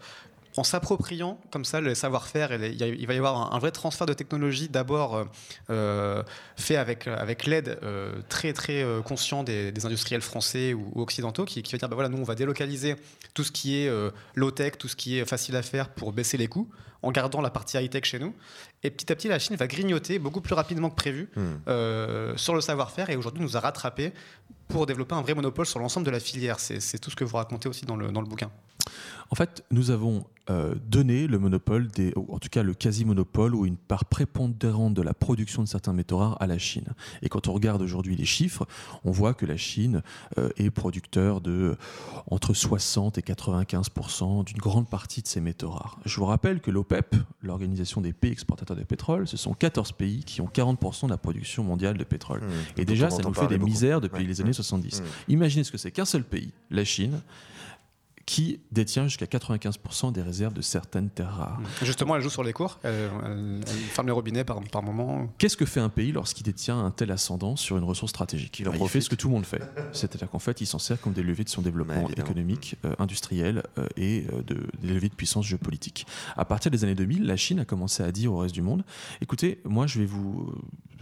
en s'appropriant comme ça le savoir-faire. Il va y avoir un, vrai transfert de technologie, d'abord euh, euh, fait avec, avec l'aide euh, très très conscient des, industriels français ou, occidentaux, qui, qui, va dire bah voilà, nous on va délocaliser tout ce qui est low-tech, tout ce qui est facile à faire pour baisser les coûts, en gardant la partie high-tech chez nous. Et petit à petit, la Chine va grignoter beaucoup plus rapidement que prévu hmm. sur le savoir-faire et aujourd'hui nous a rattrapé pour développer un vrai monopole sur l'ensemble de la filière. C'est tout ce que vous racontez aussi dans le, dans le bouquin.
En fait, nous avons euh, donné le monopole, des, en tout cas le quasi-monopole ou une part prépondérante de la production de certains métaux rares à la Chine. Et quand on regarde aujourd'hui les chiffres, on voit que la Chine euh, est producteur de entre 60 et 95% d'une grande partie de ces métaux rares. Je vous rappelle que l'OPEP, l'organisation des pays exportateurs de pétrole, ce sont 14 pays qui ont 40 de la production mondiale de pétrole. Mmh. et déjà, ça nous fait des misères depuis les années 70. Mmh. Imaginez ce que c'est qu'un seul pays, la Chine, qui détient jusqu'à 95% des réserves de certaines terres rares.
Justement, elle joue sur les cours, elle, ferme les robinets par, par moment.
Qu'est-ce que fait un pays lorsqu'il détient un tel ascendant sur une ressource stratégique? Il en fait ce que tout le monde fait. C'est-à-dire qu'en fait, il s'en sert comme des leviers de son développement économique, euh, industriel euh, et euh, de, des leviers de puissance géopolitique. À partir des années 2000, la Chine a commencé à dire au reste du monde, écoutez, moi je vais vous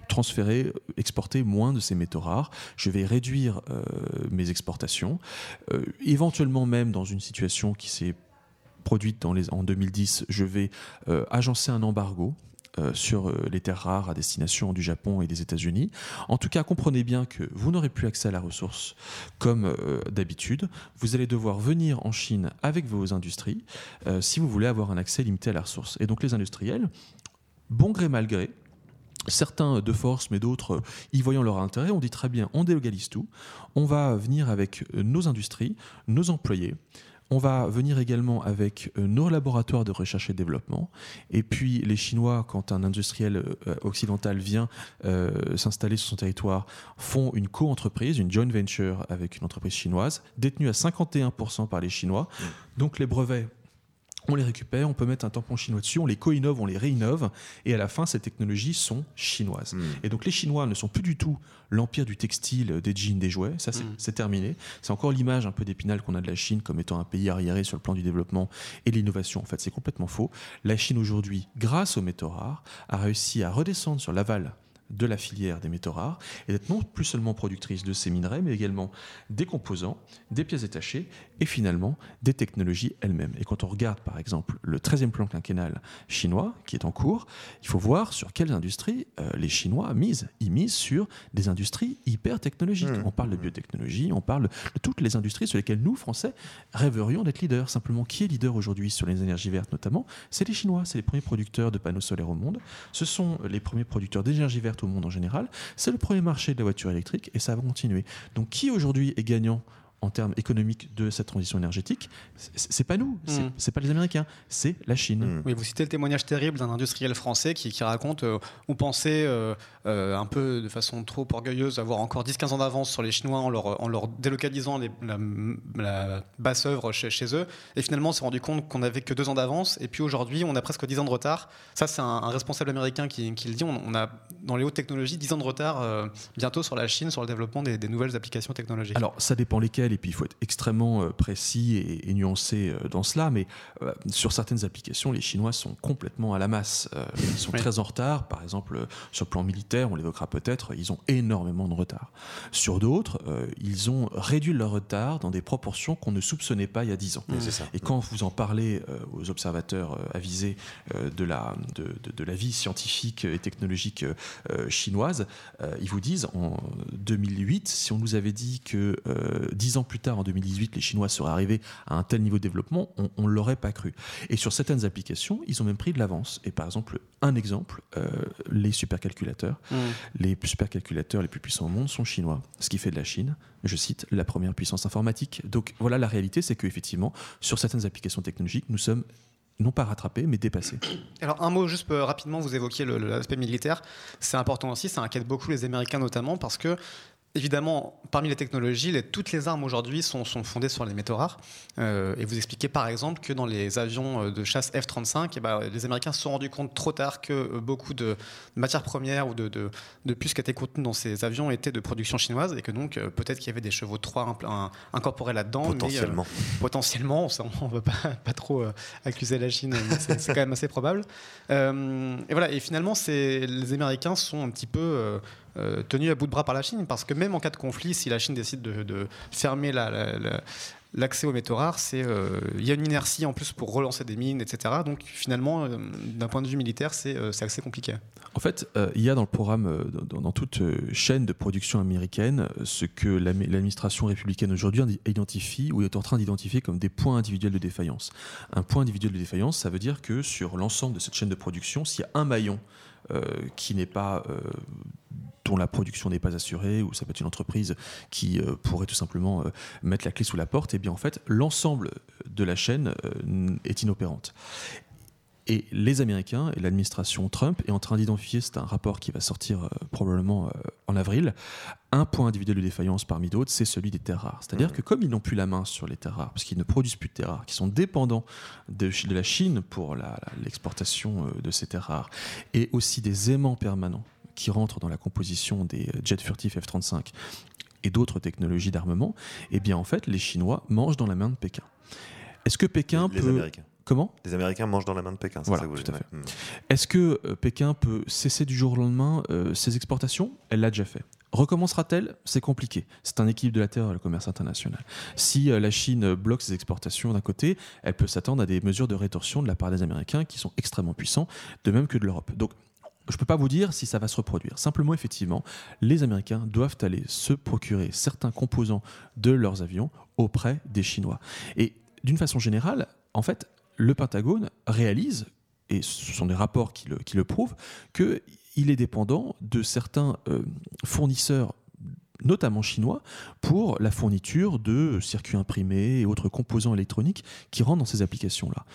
transférer, exporter moins de ces métaux rares. Je vais réduire euh, mes exportations. Euh, éventuellement même dans une situation qui s'est produite en 2010, je vais euh, agencer un embargo sur les terres rares à destination du Japon et des États-Unis. En tout cas, comprenez bien que vous n'aurez plus accès à la ressource comme d'habitude. Vous allez devoir venir en Chine avec vos industries si vous voulez avoir un accès limité à la ressource. Et donc les industriels, bon gré mal gré, certains de force, mais d'autres y voyant leur intérêt, on dit très bien, on délocalise tout, on va venir avec nos industries, nos employés, on va venir également avec nos laboratoires de recherche et développement. Et puis les Chinois, quand un industriel euh, occidental vient euh, s'installer sur son territoire, font une co-entreprise, une joint venture avec une entreprise chinoise, détenue à 51% par les Chinois. Mmh. Donc les brevets on les récupère, on peut mettre un tampon chinois dessus, on les co-innove, on les réinnove, et à la fin, ces technologies sont chinoises. Hmm. Et donc les Chinois ne sont plus du tout l'empire du textile, des jeans, des jouets, ça c'est hmm. terminé. C'est encore l'image un peu d'épinal qu'on a de la Chine comme étant un pays arriéré sur le plan du développement et de l'innovation. En fait, c'est complètement faux. La Chine aujourd'hui, grâce aux métaux rares, a réussi à redescendre sur l'aval de la filière des métaux rares et d'être non plus seulement productrice de ces minerais, mais également des composants, des pièces détachées et finalement des technologies elles-mêmes. Et quand on regarde par exemple le 13e plan quinquennal chinois qui est en cours, il faut voir sur quelles industries euh, les Chinois misent. Ils misent sur des industries hyper technologiques. Mmh. On parle de biotechnologie, on parle de toutes les industries sur lesquelles nous, Français, rêverions d'être leaders. Simplement, qui est leader aujourd'hui sur les énergies vertes notamment? C'est les Chinois, c'est les premiers producteurs de panneaux solaires au monde, ce sont les premiers producteurs d'énergie verte au monde en général. C'est le premier marché de la voiture électrique et ça va continuer. Donc qui aujourd'hui est gagnant en termes économiques de cette transition énergétique, c'est pas nous, c'est mm. pas les Américains, c'est la Chine.
Mm. Oui, vous citez le témoignage terrible d'un industriel français qui, raconte euh, on pensait euh, euh, un peu de façon trop orgueilleuse avoir encore 10-15 ans d'avance sur les Chinois en leur, en leur délocalisant la, basse œuvre chez, eux, et finalement on s'est rendu compte qu'on n'avait que 2 ans d'avance, et puis aujourd'hui on a presque 10 ans de retard. Ça, c'est un, responsable américain qui, le dit on, a dans les hautes technologies 10 ans de retard bientôt sur la Chine, sur le développement des, des nouvelles applications technologiques.
Alors ça dépend lesquelles et puis il faut être extrêmement précis et, nuancé dans cela, mais sur certaines applications, les Chinois sont complètement à la masse. ils sont très en retard. Par exemple, sur le plan militaire, on l'évoquera peut-être, ils ont énormément de retard. Sur d'autres, ils ont réduit leur retard dans des proportions qu'on ne soupçonnait pas il y a 10 ans. Et quand vous en parlez aux observateurs avisés de, la, de, de, la vie scientifique et technologique chinoise, ils vous disent en 2008, si on nous avait dit que euh, dix ans plus tard, en 2018, les Chinois seraient arrivés à un tel niveau de développement, on ne l'aurait pas cru. Et sur certaines applications, ils ont même pris de l'avance. Et par exemple, un exemple, euh, les supercalculateurs. Mmh. Les supercalculateurs les plus puissants au monde sont chinois, ce qui fait de la Chine, je cite, la première puissance informatique. Donc voilà, la réalité, c'est qu'effectivement, sur certaines applications technologiques, nous sommes non pas rattrapés, mais dépassés.
Alors un mot juste euh, rapidement, vous évoquiez l'aspect militaire, c'est important aussi, ça inquiète beaucoup les Américains notamment parce que Évidemment, parmi les technologies, toutes les armes aujourd'hui sont, fondées sur les métaux rares. Euh, et vous expliquez par exemple que dans les avions euh, de chasse F-35, eh ben, les Américains se sont rendus compte trop tard que euh, beaucoup de matières premières ou de, de, puces qui étaient contenues dans ces avions étaient de production chinoise et que donc peut-être qu'il y avait des chevaux de Troie incorporés là-dedans.
Potentiellement.
potentiellement, on ne veut pas, pas trop accuser la Chine, c'est quand même assez probable. et voilà, et finalement, les Américains sont un petit peu euh, tenu à bout de bras par la Chine, parce que même en cas de conflit, si la Chine décide de, fermer l'accès aux métaux rares, euh, il y a une inertie en plus pour relancer des mines, etc. Donc finalement, euh, d'un point de vue militaire, c'est assez compliqué.
En fait, il y a dans le programme, dans, toute chaîne de production américaine, ce que l'administration républicaine aujourd'hui identifie ou est en train d'identifier comme des points individuels de défaillance. Un point individuel de défaillance, ça veut dire que sur l'ensemble de cette chaîne de production, s'il y a un maillon qui n'est pas dont la production n'est pas assurée, ou ça peut être une entreprise qui euh, pourrait tout simplement euh, mettre la clé sous la porte, et eh bien en fait, l'ensemble de la chaîne euh, est inopérante. Et les Américains et l'administration Trump est en train d'identifier, c'est un rapport qui va sortir probablement en avril, un point individuel de défaillance parmi d'autres, c'est celui des terres rares. C'est-à-dire mmh. que comme ils n'ont plus la main sur les terres rares, parce qu'ils ne produisent plus de terres rares, qui sont dépendants de, de la Chine pour l'exportation de ces terres rares, et aussi des aimants permanents qui rentrent dans la composition des jets furtifs F-35 et d'autres technologies d'armement, eh bien en fait, les Chinois mangent dans la main de Pékin. Est-ce que Pékin
les,
peut...
Américains.
Comment
Les Américains mangent dans la main de Pékin.
Voilà, tout à fait. Hmm. Est-ce que euh, Pékin peut cesser du jour au lendemain euh, ses exportations? Elle l'a déjà fait. Recommencera-t-elle? C'est compliqué. C'est un équilibre de la Terre, le commerce international. Si euh, la Chine bloque ses exportations d'un côté, elle peut s'attendre à des mesures de rétorsion de la part des Américains qui sont extrêmement puissants, de même que de l'Europe. Donc je ne peux pas vous dire si ça va se reproduire. Simplement, effectivement, les Américains doivent aller se procurer certains composants de leurs avions auprès des Chinois. Et d'une façon générale, en fait, le Pentagone réalise, et ce sont des rapports qui le, prouvent, qu'il est dépendant de certains euh, fournisseurs notamment chinois, pour la fourniture de circuits imprimés et autres composants électroniques qui rentrent dans ces applications-là.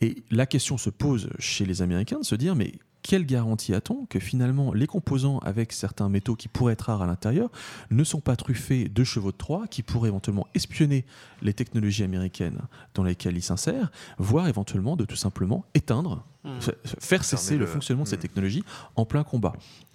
Et la question se pose chez les Américains de se dire, mais quelle garantie a-t-on que finalement les composants avec certains métaux qui pourraient être rares à l'intérieur ne sont pas truffés de chevaux de Troie qui pourraient éventuellement espionner les technologies américaines dans lesquelles ils s'insèrent, voire éventuellement de tout simplement éteindre, mmh. faire cesser le, fonctionnement de ces mmh. technologies en plein combat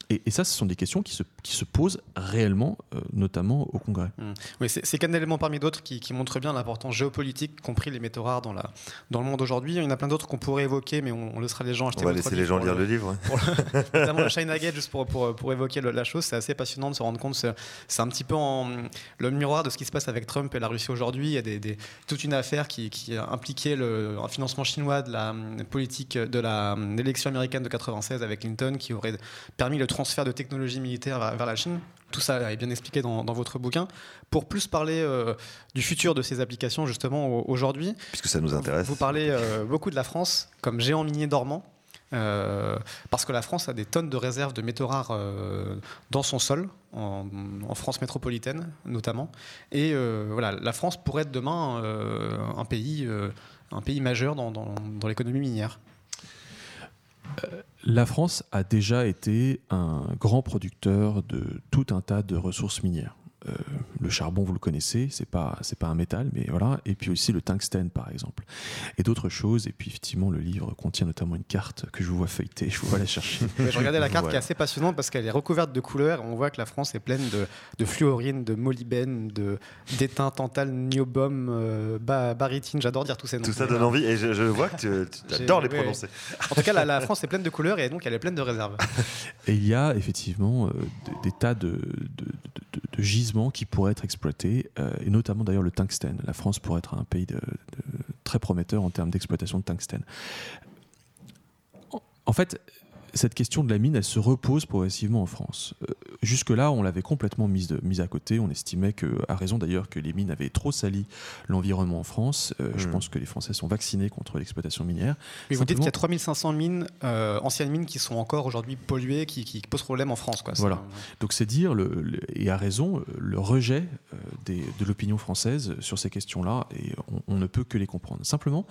et, ça, ce sont des questions qui se, qui se posent réellement, euh, notamment au Congrès.
Mmh. Oui, c'est qu'un élément parmi d'autres qui, qui, montre bien l'importance géopolitique, compris les métaux rares dans, la, dans le monde aujourd'hui. Il y en a plein d'autres qu'on pourrait évoquer, mais on, laissera les gens acheter.
On va laisser les gens lire le, livre.
notamment le China Gate, juste pour, pour, pour évoquer la chose. C'est assez passionnant de se rendre compte. C'est un petit peu en, le miroir de ce qui se passe avec Trump et la Russie aujourd'hui. Il y a des, des, toute une affaire qui, qui impliquait le un financement chinois de la politique de l'élection américaine de 96 avec Clinton, qui aurait permis le transfert de technologie militaire vers, la Chine. Tout ça est bien expliqué dans, votre bouquin. Pour plus parler euh, du futur de ces applications, justement, aujourd'hui.
Puisque ça nous intéresse.
Vous, parlez euh, beaucoup de la France comme géant minier dormant. Euh, parce que la France a des tonnes de réserves de métaux rares dans son sol, en, France métropolitaine notamment. Et voilà, la France pourrait être demain un, pays, un pays majeur dans, dans l'économie minière.
La France a déjà été un grand producteur de tout un tas de ressources minières. Euh, le charbon, vous le connaissez, c'est pas c'est pas un métal, mais voilà. Et puis aussi le tungstène, par exemple, et d'autres choses. Et puis effectivement, le livre contient notamment une carte que je vous vois feuilleter. Je vous vois la chercher.
je regardais la carte qui est assez passionnante parce qu'elle est recouverte de couleurs. On voit que la France est pleine de, de fluorine, de molybène, de d'étain, tantal, niobum, euh, barytine. J'adore dire tous ces noms.
Tout ça donne envie et je, vois que tu adores les prononcer.
En tout cas, la, France est pleine de couleurs et donc elle est pleine de réserves.
Et il y a effectivement euh, des, tas de, de, gisements qui pourraient être exploités, euh, et notamment d'ailleurs le tungstène. La France pourrait être un pays très prometteur en termes d'exploitation de tungstène. En fait, cette question de la mine, elle se repose progressivement en France. Euh, jusque-là, on l'avait complètement mise, mise à côté. On estimait, que, à raison d'ailleurs, que les mines avaient trop sali l'environnement en France. Euh, je hmm. pense que les Français sont vaccinés contre l'exploitation minière.
Mais vous dites qu'il y a 3500 mines, euh, anciennes mines, qui sont encore aujourd'hui polluées, qui, posent problème en France. Quoi.
Voilà. Donc c'est dire, le, et à raison, le rejet de l'opinion française sur ces questions-là, et on, on ne peut que les comprendre. Simplement,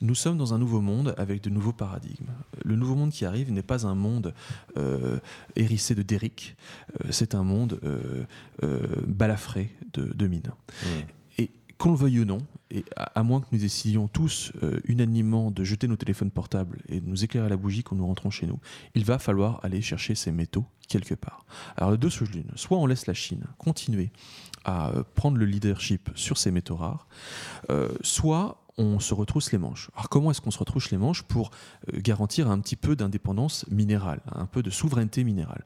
nous sommes dans un nouveau monde avec de nouveaux paradigmes. Le nouveau monde qui arrive n'est pas un monde euh, hérissé de Derrick, euh, c'est un monde euh, balafré de, mines. Mmh. Et qu'on le veuille ou non, et à, moins que nous décidions tous unanimement de jeter nos téléphones portables et de nous éclairer à la bougie quand nous rentrons chez nous, il va falloir aller chercher ces métaux quelque part. Alors deux sous l'une, soit on laisse la Chine continuer à prendre le leadership sur ces métaux rares, soit on se retrousse les manches. Alors comment est-ce qu'on se retrousse les manches pour euh, garantir un petit peu d'indépendance minérale, un peu de souveraineté minérale?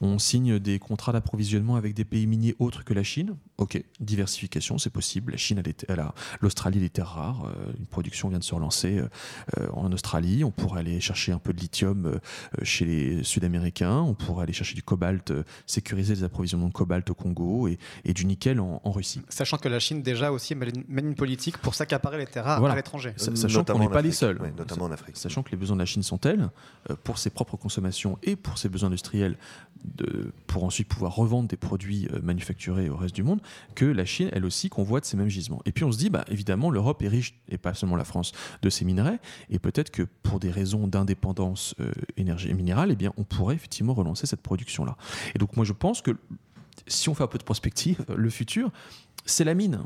On signe des contrats d'approvisionnement avec des pays miniers autres que la Chine? Ok, diversification, c'est possible. La Chine, l'Australie, les terres rares. Euh, une production vient de se relancer euh, en Australie. On pourrait aller chercher un peu de lithium chez les Sud-Américains. On pourrait aller chercher du cobalt, sécuriser les approvisionnements de cobalt au Congo et, du nickel en, Russie.
Sachant que la Chine déjà aussi mène une politique pour s'accaparer les terres à l'étranger.
Sachant qu'on n'est pas les seuls.
notamment en Afrique.
Sachant que les besoins de la Chine sont tels, euh, pour ses propres consommations et pour ses besoins industriels, de, pour ensuite pouvoir revendre des produits euh, manufacturés au reste du monde, que la Chine, elle aussi, convoite ces mêmes gisements. Et puis on se dit, bah, évidemment, l'Europe est riche, et pas seulement la France, de ces minerais, et peut-être que pour des raisons d'indépendance euh, énergie minérale, eh bien, on pourrait effectivement relancer cette production-là. Et donc moi, je pense que si on fait un peu de prospective, le futur, c'est la mine.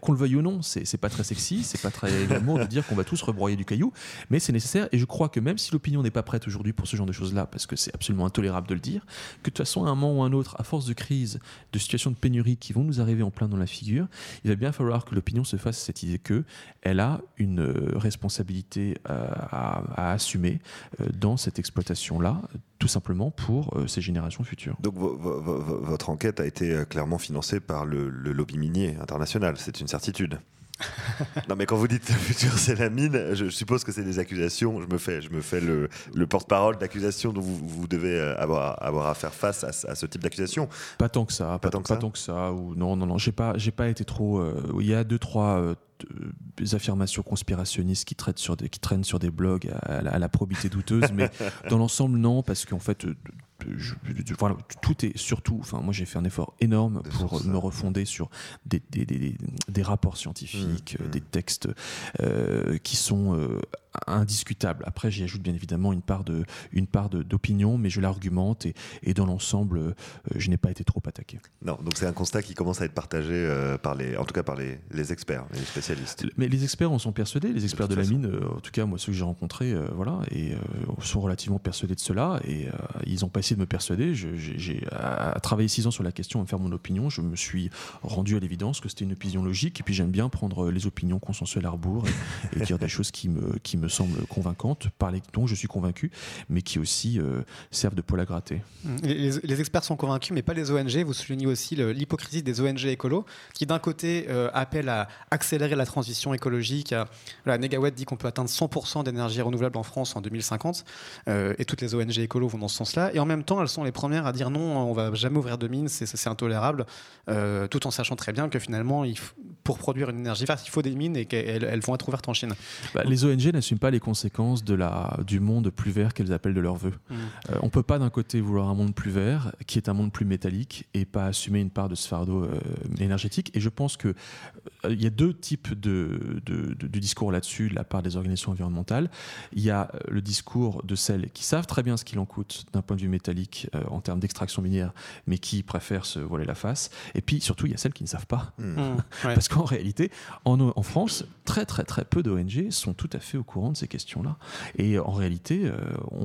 Qu'on le veuille ou non, c'est pas très sexy, c'est pas très glamour de dire qu'on va tous rebroyer du caillou, mais c'est nécessaire. Et je crois que même si l'opinion n'est pas prête aujourd'hui pour ce genre de choses-là, parce que c'est absolument intolérable de le dire, que de toute façon, à un moment ou à un autre, à force de crise, de situations de pénurie qui vont nous arriver en plein dans la figure, il va bien falloir que l'opinion se fasse cette idée que elle a une euh, responsabilité euh, à, assumer euh, dans cette exploitation-là, tout simplement pour ces générations futures.
Donc votre enquête a été clairement financée par le, le lobby minier international. C'est une certitude. non mais quand vous dites le futur c'est la mine, je, suppose que c'est des accusations. Je me fais, je me fais le, porte-parole d'accusations dont vous, devez euh, avoir, avoir à faire face à, ce type d'accusation.
Pas tant que ça, pas, tant, que, ça. Ou non, non, non, j'ai pas, j'ai pas été trop. Euh, il y a deux trois euh, affirmations conspirationnistes qui traînent sur des, qui traînent sur des blogs à, à la probité douteuse, mais dans l'ensemble non, parce qu'en fait voilà, tout est surtout. Enfin, moi, j'ai fait un effort énorme pour me refonder sur des, des, des, des rapports scientifiques, mmh, mmh. des textes euh, qui sont euh, indiscutable. Après, j'y ajoute bien évidemment une part de, une part d'opinion, mais je l'argumente et, et, dans l'ensemble, euh, je n'ai pas été trop attaqué.
Non, donc c'est un constat qui commence à être partagé euh, par les, en tout cas par les, les, experts, les spécialistes.
Mais les experts en sont persuadés. Les experts de, la mine, euh, en tout cas moi ceux que j'ai rencontrés, voilà, et sont relativement persuadés de cela. Et ils n'ont pas essayé de me persuader. J'ai travaillé six ans sur la question, à me faire mon opinion. Je me suis rendu à l'évidence que c'était une opinion logique. Et puis j'aime bien prendre les opinions consensuelles à rebours et, et dire des choses qui me, qui me me semblent convaincantes, par les dont je suis convaincu, mais qui aussi euh, servent de poil à gratter.
Les, experts sont convaincus, mais pas les ONG. Vous soulignez aussi l'hypocrisie des ONG écolos, qui d'un côté euh, appellent à accélérer la transition écologique. la Negawatt dit qu'on peut atteindre 100% d'énergie renouvelable en France en 2050, euh, et toutes les ONG écolos vont dans ce sens-là. Et en même temps, elles sont les premières à dire non, on va jamais ouvrir de mines, c'est intolérable, tout en sachant très bien que finalement, il pour produire une énergie verte, il faut des mines et qu'elles vont être ouvertes en Chine.
Bah, les ONG n'assument n'assument pas les conséquences de la, du monde plus vert qu'elles appellent de leur vœu.
Mm.
Euh, on peut pas d'un côté vouloir un monde plus vert, qui est un monde plus métallique, et pas assumer une part de ce fardeau euh, énergétique. Et je pense que euh, y a deux types de, de, de- de discours là-dessus de la part des organisations environnementales. Il y a le discours de celles qui savent très bien ce qu'il en coûte d'un point de vue métallique en termes d'extraction minière, mais qui préfèrent se voiler la face. Et puis surtout, il y a celles qui ne savent pas.
Mm.
Parce qu'en réalité, en, en France, très très très peu d'ONG sont tout à fait au courant de ces questions-là. Et en réalité, euh,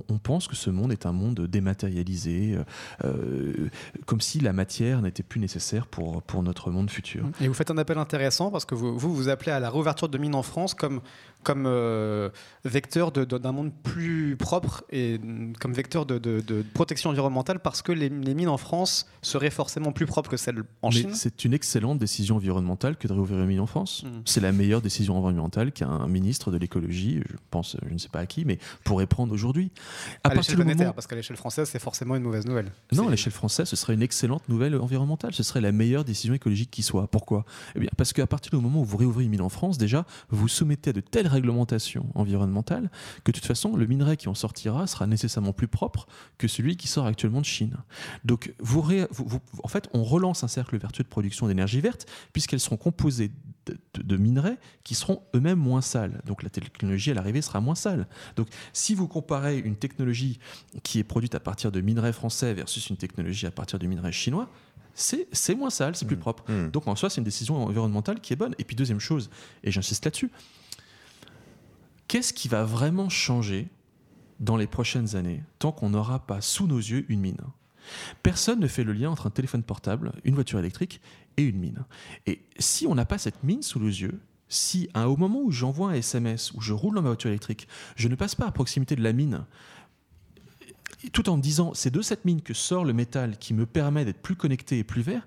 on, pense que ce monde est un monde dématérialisé, euh, euh, comme si la matière n'était plus nécessaire pour, pour notre monde futur.
Et vous faites un appel intéressant parce que vous vous, vous appelez à la réouverture de mines en France comme, comme euh, vecteur d'un monde plus propre et mm, comme vecteur de, de- de protection environnementale parce que les, les mines en France seraient forcément plus propres que celles en
Mais
Chine.
c'est une excellente décision environnementale que de réouvrir une mine en France.
Mm.
C'est la meilleure décision environnementale qu'un ministre de l'écologie, je pense, je ne sais pas à qui, mais pourrait prendre aujourd'hui.
À,
partir
l'échelle planétaire,
moment-
parce qu'à l'échelle française, c'est forcément une mauvaise nouvelle.
Non, à l'échelle française, ce serait une excellente nouvelle environnementale. Ce serait la meilleure décision écologique qui soit. Pourquoi? Eh bien, parce qu'à partir du moment où vous réouvrez une mine en France, déjà, vous vous soumettez à de telles réglementations environnementales que de toute façon, le minerai qui en sortira sera nécessairement plus propre que celui qui sort actuellement de Chine. Donc, vous, ré- vous- vous- en fait, on relance un cercle vertueux de production d'énergie verte puisqu'elles seront composées de, de- de minerais qui seront eux-mêmes moins sales. Donc, la technologie à l'arrivée sera moins sale. Donc, si vous comparez une technologie qui est produite à partir de minerais français versus une technologie à partir de minerais chinois, c'est moins sale, c'est plus propre.
Hmm.
Donc en soi, c'est une décision environnementale qui est bonne. Et puis deuxième chose, et j'insiste là-dessus, qu'est-ce qui va vraiment changer dans les prochaines années tant qu'on n'aura pas sous nos yeux une mine? Personne ne fait le lien entre un téléphone portable, une voiture électrique et une mine. Et si on n'a pas cette mine sous les yeux, si à- au moment où j'envoie un SMS, où je roule dans ma voiture électrique, je ne passe pas à proximité de la mine, tout en me disant c'est de cette mine que sort le métal qui me permet d'être plus connecté et plus vert,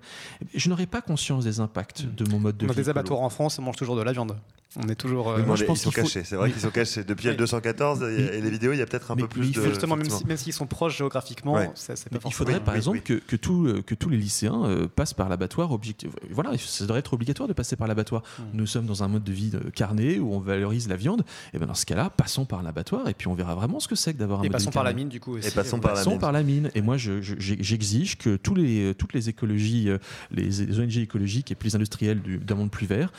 je n'aurai pas conscience des impacts de mon mode de
Dans
vie.
des
écolo.
abattoirs en France, on mange toujours de la viande. On est toujours. euh,
Oui,
moi, je pense
ils sont
faut-
cachés. C'est vrai
Oui.
qu'ils sont cachés. Depuis
Oui.
le 214 et, et les vidéos, il y a peut-être un
Mais-
peu plus
mais il
de.
faut
justement, même
effectivement.
si- même s'ils sont proches géographiquement,
Ouais.
ça- c'est pas
Mais il faudrait par
oui,
exemple
oui.
Que, que, tout, euh, que tous les lycéens euh, passent par l'abattoir objectif. Voilà, ça devrait être obligatoire de passer par l'abattoir.
Mm.
Nous sommes dans un mode de vie euh, carné où on valorise la viande. Et ben dans ce cas-là, passons par l'abattoir et puis on verra vraiment ce que c'est que d'avoir un
Et
mode de
passons
vie
par la mine, du coup. Aussi,
Et passons par la
Passons
mine.
par la mine. Et moi, j'exige que tous les, toutes les écologies, les, ONG écologiques et puis les industriels du- d'un monde plus vert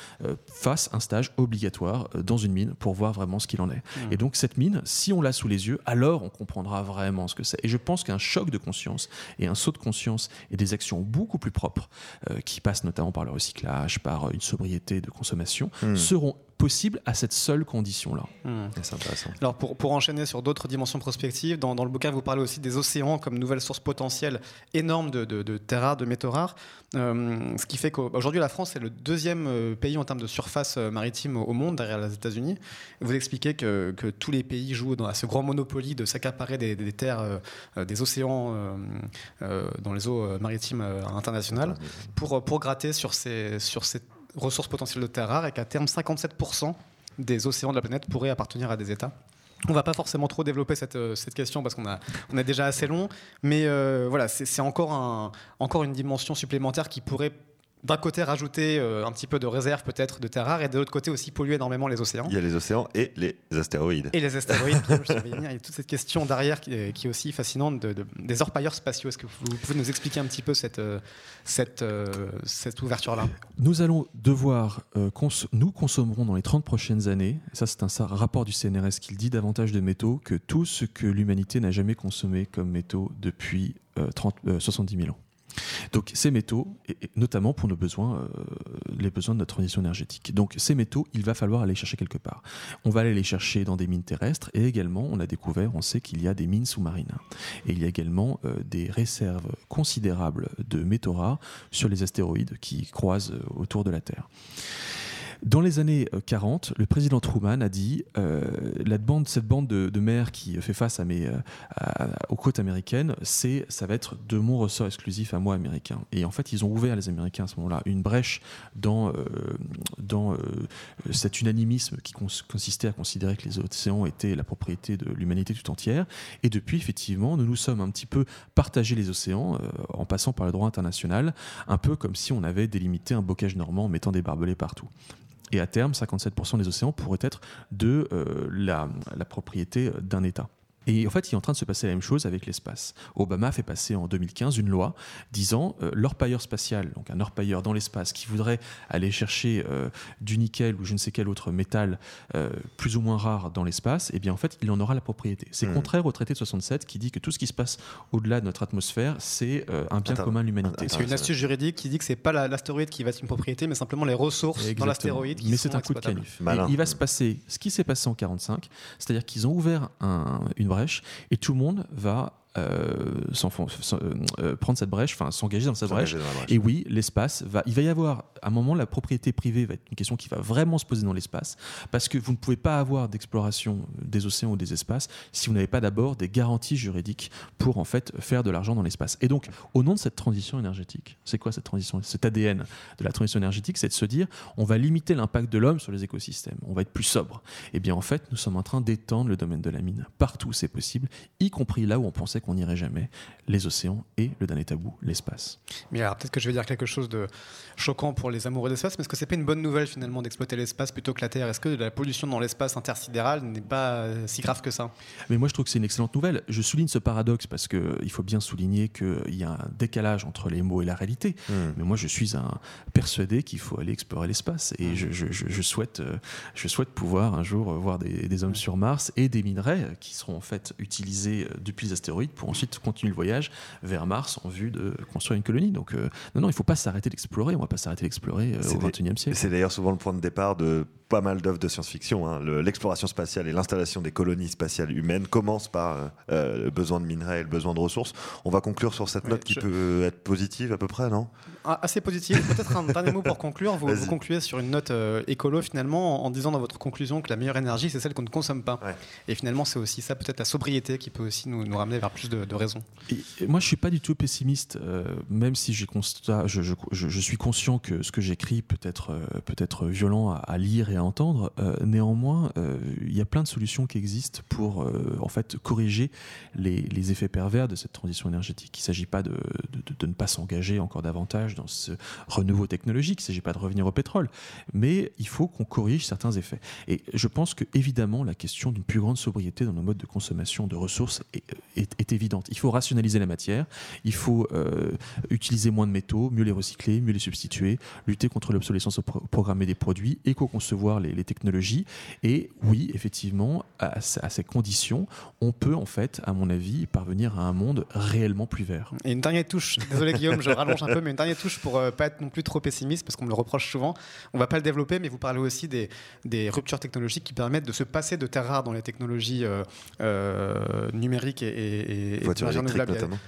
fassent un stage obligatoire euh, dans une mine pour voir vraiment ce qu'il en est.
Mm.
Et donc cette mine, si on l'a sous les yeux, alors on comprendra vraiment ce que c'est. Et je pense qu'un choc de conscience et un saut de conscience et des actions beaucoup plus propres, euh, qui passent notamment par le recyclage, par euh, une sobriété de consommation,
Hmm.
seront possibles à cette seule condition-là.
Hmm.
C'est intéressant.
Alors pour, pour enchaîner sur d'autres dimensions prospectives, dans, dans le bouquin vous parlez aussi des océans comme nouvelle source potentielle énorme de, de, de terres rares, de métaux rares, Euh, ce qui fait qu'aujourd'hui la France est le deuxième euh, pays en termes de surface maritime au monde derrière les États-Unis. Vous expliquez que, tous les pays jouent dans ce grand monopoly de s'accaparer des, terres, euh, des océans euh, euh, dans les eaux maritimes internationales pour, gratter sur ces, ressources potentielles de terres rares et qu'à terme 57% des océans de la planète pourraient appartenir à des États. On va pas forcément trop développer cette, question parce qu'on a, déjà assez long, mais voilà, c'est encore une dimension supplémentaire qui pourrait d'un côté rajouter euh, un petit peu de réserve peut-être de terres rares et de l'autre côté aussi polluer énormément les océans.
Il y a les océans et les astéroïdes.
Et les astéroïdes, bien, je vais y venir. il y a toute cette question derrière qui est, qui est aussi fascinante de- de- des orpailleurs spatiaux. Est-ce que vous pouvez nous expliquer un petit peu cette, euh, cette, euh, cette ouverture-là?
Nous allons devoir, euh, cons- nous consommerons dans les 30 prochaines années, ça c'est un rapport du CNRS qui le dit, davantage de métaux que tout ce que l'humanité n'a jamais consommé comme métaux depuis euh, 30, euh, 70 000 ans. Donc ces métaux, et, notamment pour nos besoins, euh, les besoins de notre transition énergétique. Donc ces métaux, il va falloir aller les chercher quelque part. On va aller les chercher dans des mines terrestres et également, on a découvert, on sait qu'il y a des mines sous-marines. Et il y a également euh, des réserves considérables de métaux rares sur les astéroïdes qui croisent euh, autour de la Terre. Dans les années euh, 40, le président Truman a dit euh, cette bande de, de mer qui fait face euh, aux côtes américaines, ça va être de mon ressort exclusif à moi américain. Et en fait, ils ont ouvert les Américains à ce moment-là une brèche dans, euh, euh, cet unanimisme qui cons- consistait à considérer que les océans étaient la propriété de l'humanité tout entière. Et depuis, effectivement, nous nous sommes un petit peu partagé les océans euh, en passant par le droit international, un peu comme si on avait délimité un bocage normand en mettant des barbelés partout. Et à terme, 57% des océans pourraient être de la, la propriété d'un État. Et en fait, il est en train de se passer la même chose avec l'espace. Obama a fait passer en 2015 une loi disant euh, l'orpailleur spatial, donc un orpailleur dans l'espace qui voudrait aller chercher euh, du nickel ou je ne sais quel autre métal euh, plus ou moins rare dans l'espace, eh bien en fait, il en aura la propriété. C'est mmh. contraire au traité de 67 qui dit que tout ce qui se passe au-delà de notre atmosphère, c'est un bien commun de l'humanité.
C'est une astuce juridique qui dit que c'est pas l'astéroïde qui va être une propriété, mais simplement les ressources dans l'astéroïde.
Mais c'est un coup de canif. il va se passer ce qui s'est passé en 45, c'est-à-dire qu'ils ont ouvert un, une et tout le monde va euh, euh, euh, prendre cette brèche, enfin s'engager dans cette brèche. Et oui, l'espace va. Il va y avoir à un moment la propriété privée va être une question qui va vraiment se poser dans l'espace, parce que vous ne pouvez pas avoir d'exploration des océans ou des espaces si vous n'avez pas d'abord des garanties juridiques pour en fait faire de l'argent dans l'espace. Et donc, au nom de cette transition énergétique, c'est quoi cette transition, cet ADN de la transition énergétique, c'est de se dire, on va limiter l'impact de l'homme sur les écosystèmes, on va être plus sobre. Et eh bien en fait, nous sommes en train d'étendre le domaine de la mine partout où c'est possible, y compris là où on pensait qu'on n'irait jamais, les océans et le dernier tabou, l'espace.
Mais alors peut-être que je vais dire quelque chose de choquant pour les amoureux d'espace, mais est-ce que c'est pas une bonne nouvelle finalement d'exploiter l'espace plutôt que la Terre? Est-ce que la pollution dans l'espace intersidéral n'est pas euh, si grave que ça?
Mais moi je trouve que c'est une excellente nouvelle. Je souligne ce paradoxe parce qu'il faut bien souligner qu'il y a un décalage entre les mots et la réalité. Hmm. Mais moi je suis un persuadé qu'il faut aller explorer l'espace et hmm. je, souhaite, euh, je souhaite pouvoir un jour voir des, des hommes sur Mars et des minerais qui seront en fait utilisés euh, depuis les astéroïdes pour ensuite continuer le voyage vers Mars en vue de construire une colonie. Donc euh, non, non, il ne faut pas s'arrêter d'explorer, on ne va pas s'arrêter d'explorer euh, au XXIe siècle.
C'est d'ailleurs souvent le point de départ de pas mal d'œuvres de science-fiction. Hein. L'exploration spatiale et l'installation des colonies spatiales humaines commencent par euh, le besoin de minerais et le besoin de ressources. On va conclure sur cette note qui peut être positive à peu près, non?
Assez positive. Peut-être un dernier mot pour conclure. Vous, vous, concluez sur une note écolo finalement en, disant dans votre conclusion que la meilleure énergie, c'est celle qu'on ne consomme pas. Et finalement, c'est aussi ça, peut-être la sobriété qui peut aussi nous, nous ramener vers plus de, de raisons.
Et, moi, je suis pas du tout pessimiste, euh, même si je, je, je, suis conscient que ce que j'écris peut être, euh, peut être violent à, lire et à entendre. Euh, néanmoins, il y a plein de solutions qui existent pour en fait corriger les, les, effets pervers de cette transition énergétique. Il ne s'agit pas de, de, de, ne pas s'engager encore davantage dans ce renouveau technologique. Il ne s'agit pas de revenir au pétrole, mais il faut qu'on corrige certains effets. Et je pense que évidemment, la question d'une plus grande sobriété dans nos modes de consommation de ressources est, est évidente. Il faut rationaliser la matière, il faut euh, utiliser moins de métaux, mieux les recycler, mieux les substituer, lutter contre l'obsolescence programmée des produits, éco-concevoir les, technologies. Et oui, effectivement, à, ces conditions, on peut en fait, à mon avis, parvenir à un monde réellement plus vert.
Et une dernière touche, désolé Guillaume, je rallonge un peu, mais une dernière touche pour ne euh, pas être non plus trop pessimiste, parce qu'on me le reproche souvent. On va pas le développer, mais vous parlez aussi des, des ruptures technologiques qui permettent de se passer de terres rares dans les technologies euh, numériques et, et, et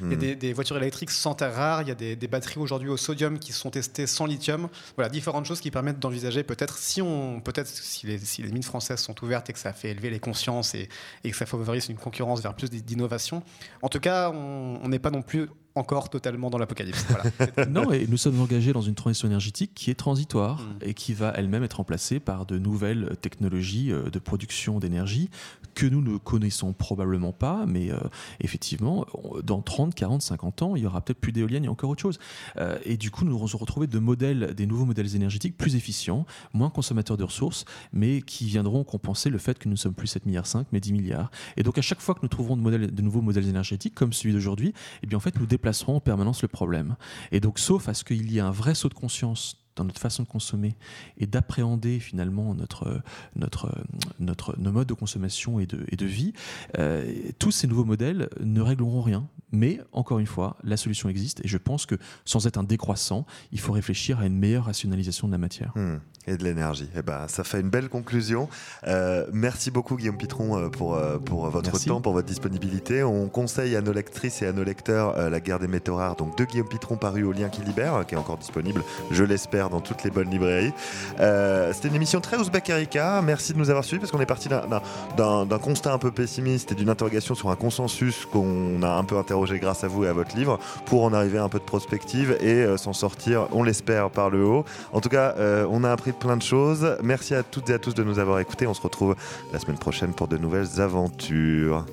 il y a hmm. des, voitures électriques sans terres rares, il y a des, batteries aujourd'hui au sodium qui sont testées sans lithium. Voilà, différentes choses qui permettent d'envisager peut-être si on, peut-être si les, si les, mines françaises sont ouvertes et que ça fait élever les consciences et, et que ça favorise une concurrence vers plus d'innovation. En tout cas, on n'est pas non plus encore totalement dans l'apocalypse.
non, et nous sommes engagés dans une transition énergétique qui est transitoire mm. et qui va elle-même être remplacée par de nouvelles technologies euh, de production d'énergie que nous ne connaissons probablement pas, mais euh, effectivement, dans 30, 40, 50 ans, il y aura peut-être plus d'éoliennes et encore autre chose. Euh, et du coup, nous allons retrouver de modèles, des nouveaux modèles énergétiques plus efficients, moins consommateurs de ressources, mais qui viendront compenser le fait que nous ne sommes plus 7 milliards 5, mais 10 milliards. Et donc, à chaque fois que nous trouverons de, modèles, de nouveaux modèles énergétiques, comme celui d'aujourd'hui, eh bien, en fait, nous en permanence le problème. Et donc, sauf à ce qu'il y ait un vrai saut de conscience dans notre façon de consommer et d'appréhender finalement notre, notre, notre, nos modes de consommation et de, et de vie, euh, tous ces nouveaux modèles ne régleront rien. Mais encore une fois, la solution existe et je pense que sans être un décroissant, il faut réfléchir à une meilleure rationalisation de la matière.
Hmm. et de l'énergie. Eh ben, ça fait une belle conclusion. Euh, merci beaucoup Guillaume Pitron euh, pour, pour votre temps, pour votre disponibilité. On conseille à nos lectrices et à nos lecteurs La guerre des métaux rares, donc de Guillaume Pitron paru au lien qui libère, qui est encore disponible, je l'espère, dans toutes les bonnes librairies. Euh, c'était une émission très Ouzbek Erika. Merci de nous avoir suivis parce qu'on est parti d'un constat un peu pessimiste et d'une interrogation sur un consensus qu'on a un peu interrogé grâce à vous et à votre livre pour en arriver à un peu de prospective et euh, s'en sortir, on l'espère, par le haut. En tout cas, euh, on a appris plein de choses. Merci à toutes et à tous de nous avoir écoutés. On se retrouve la semaine prochaine pour de nouvelles aventures.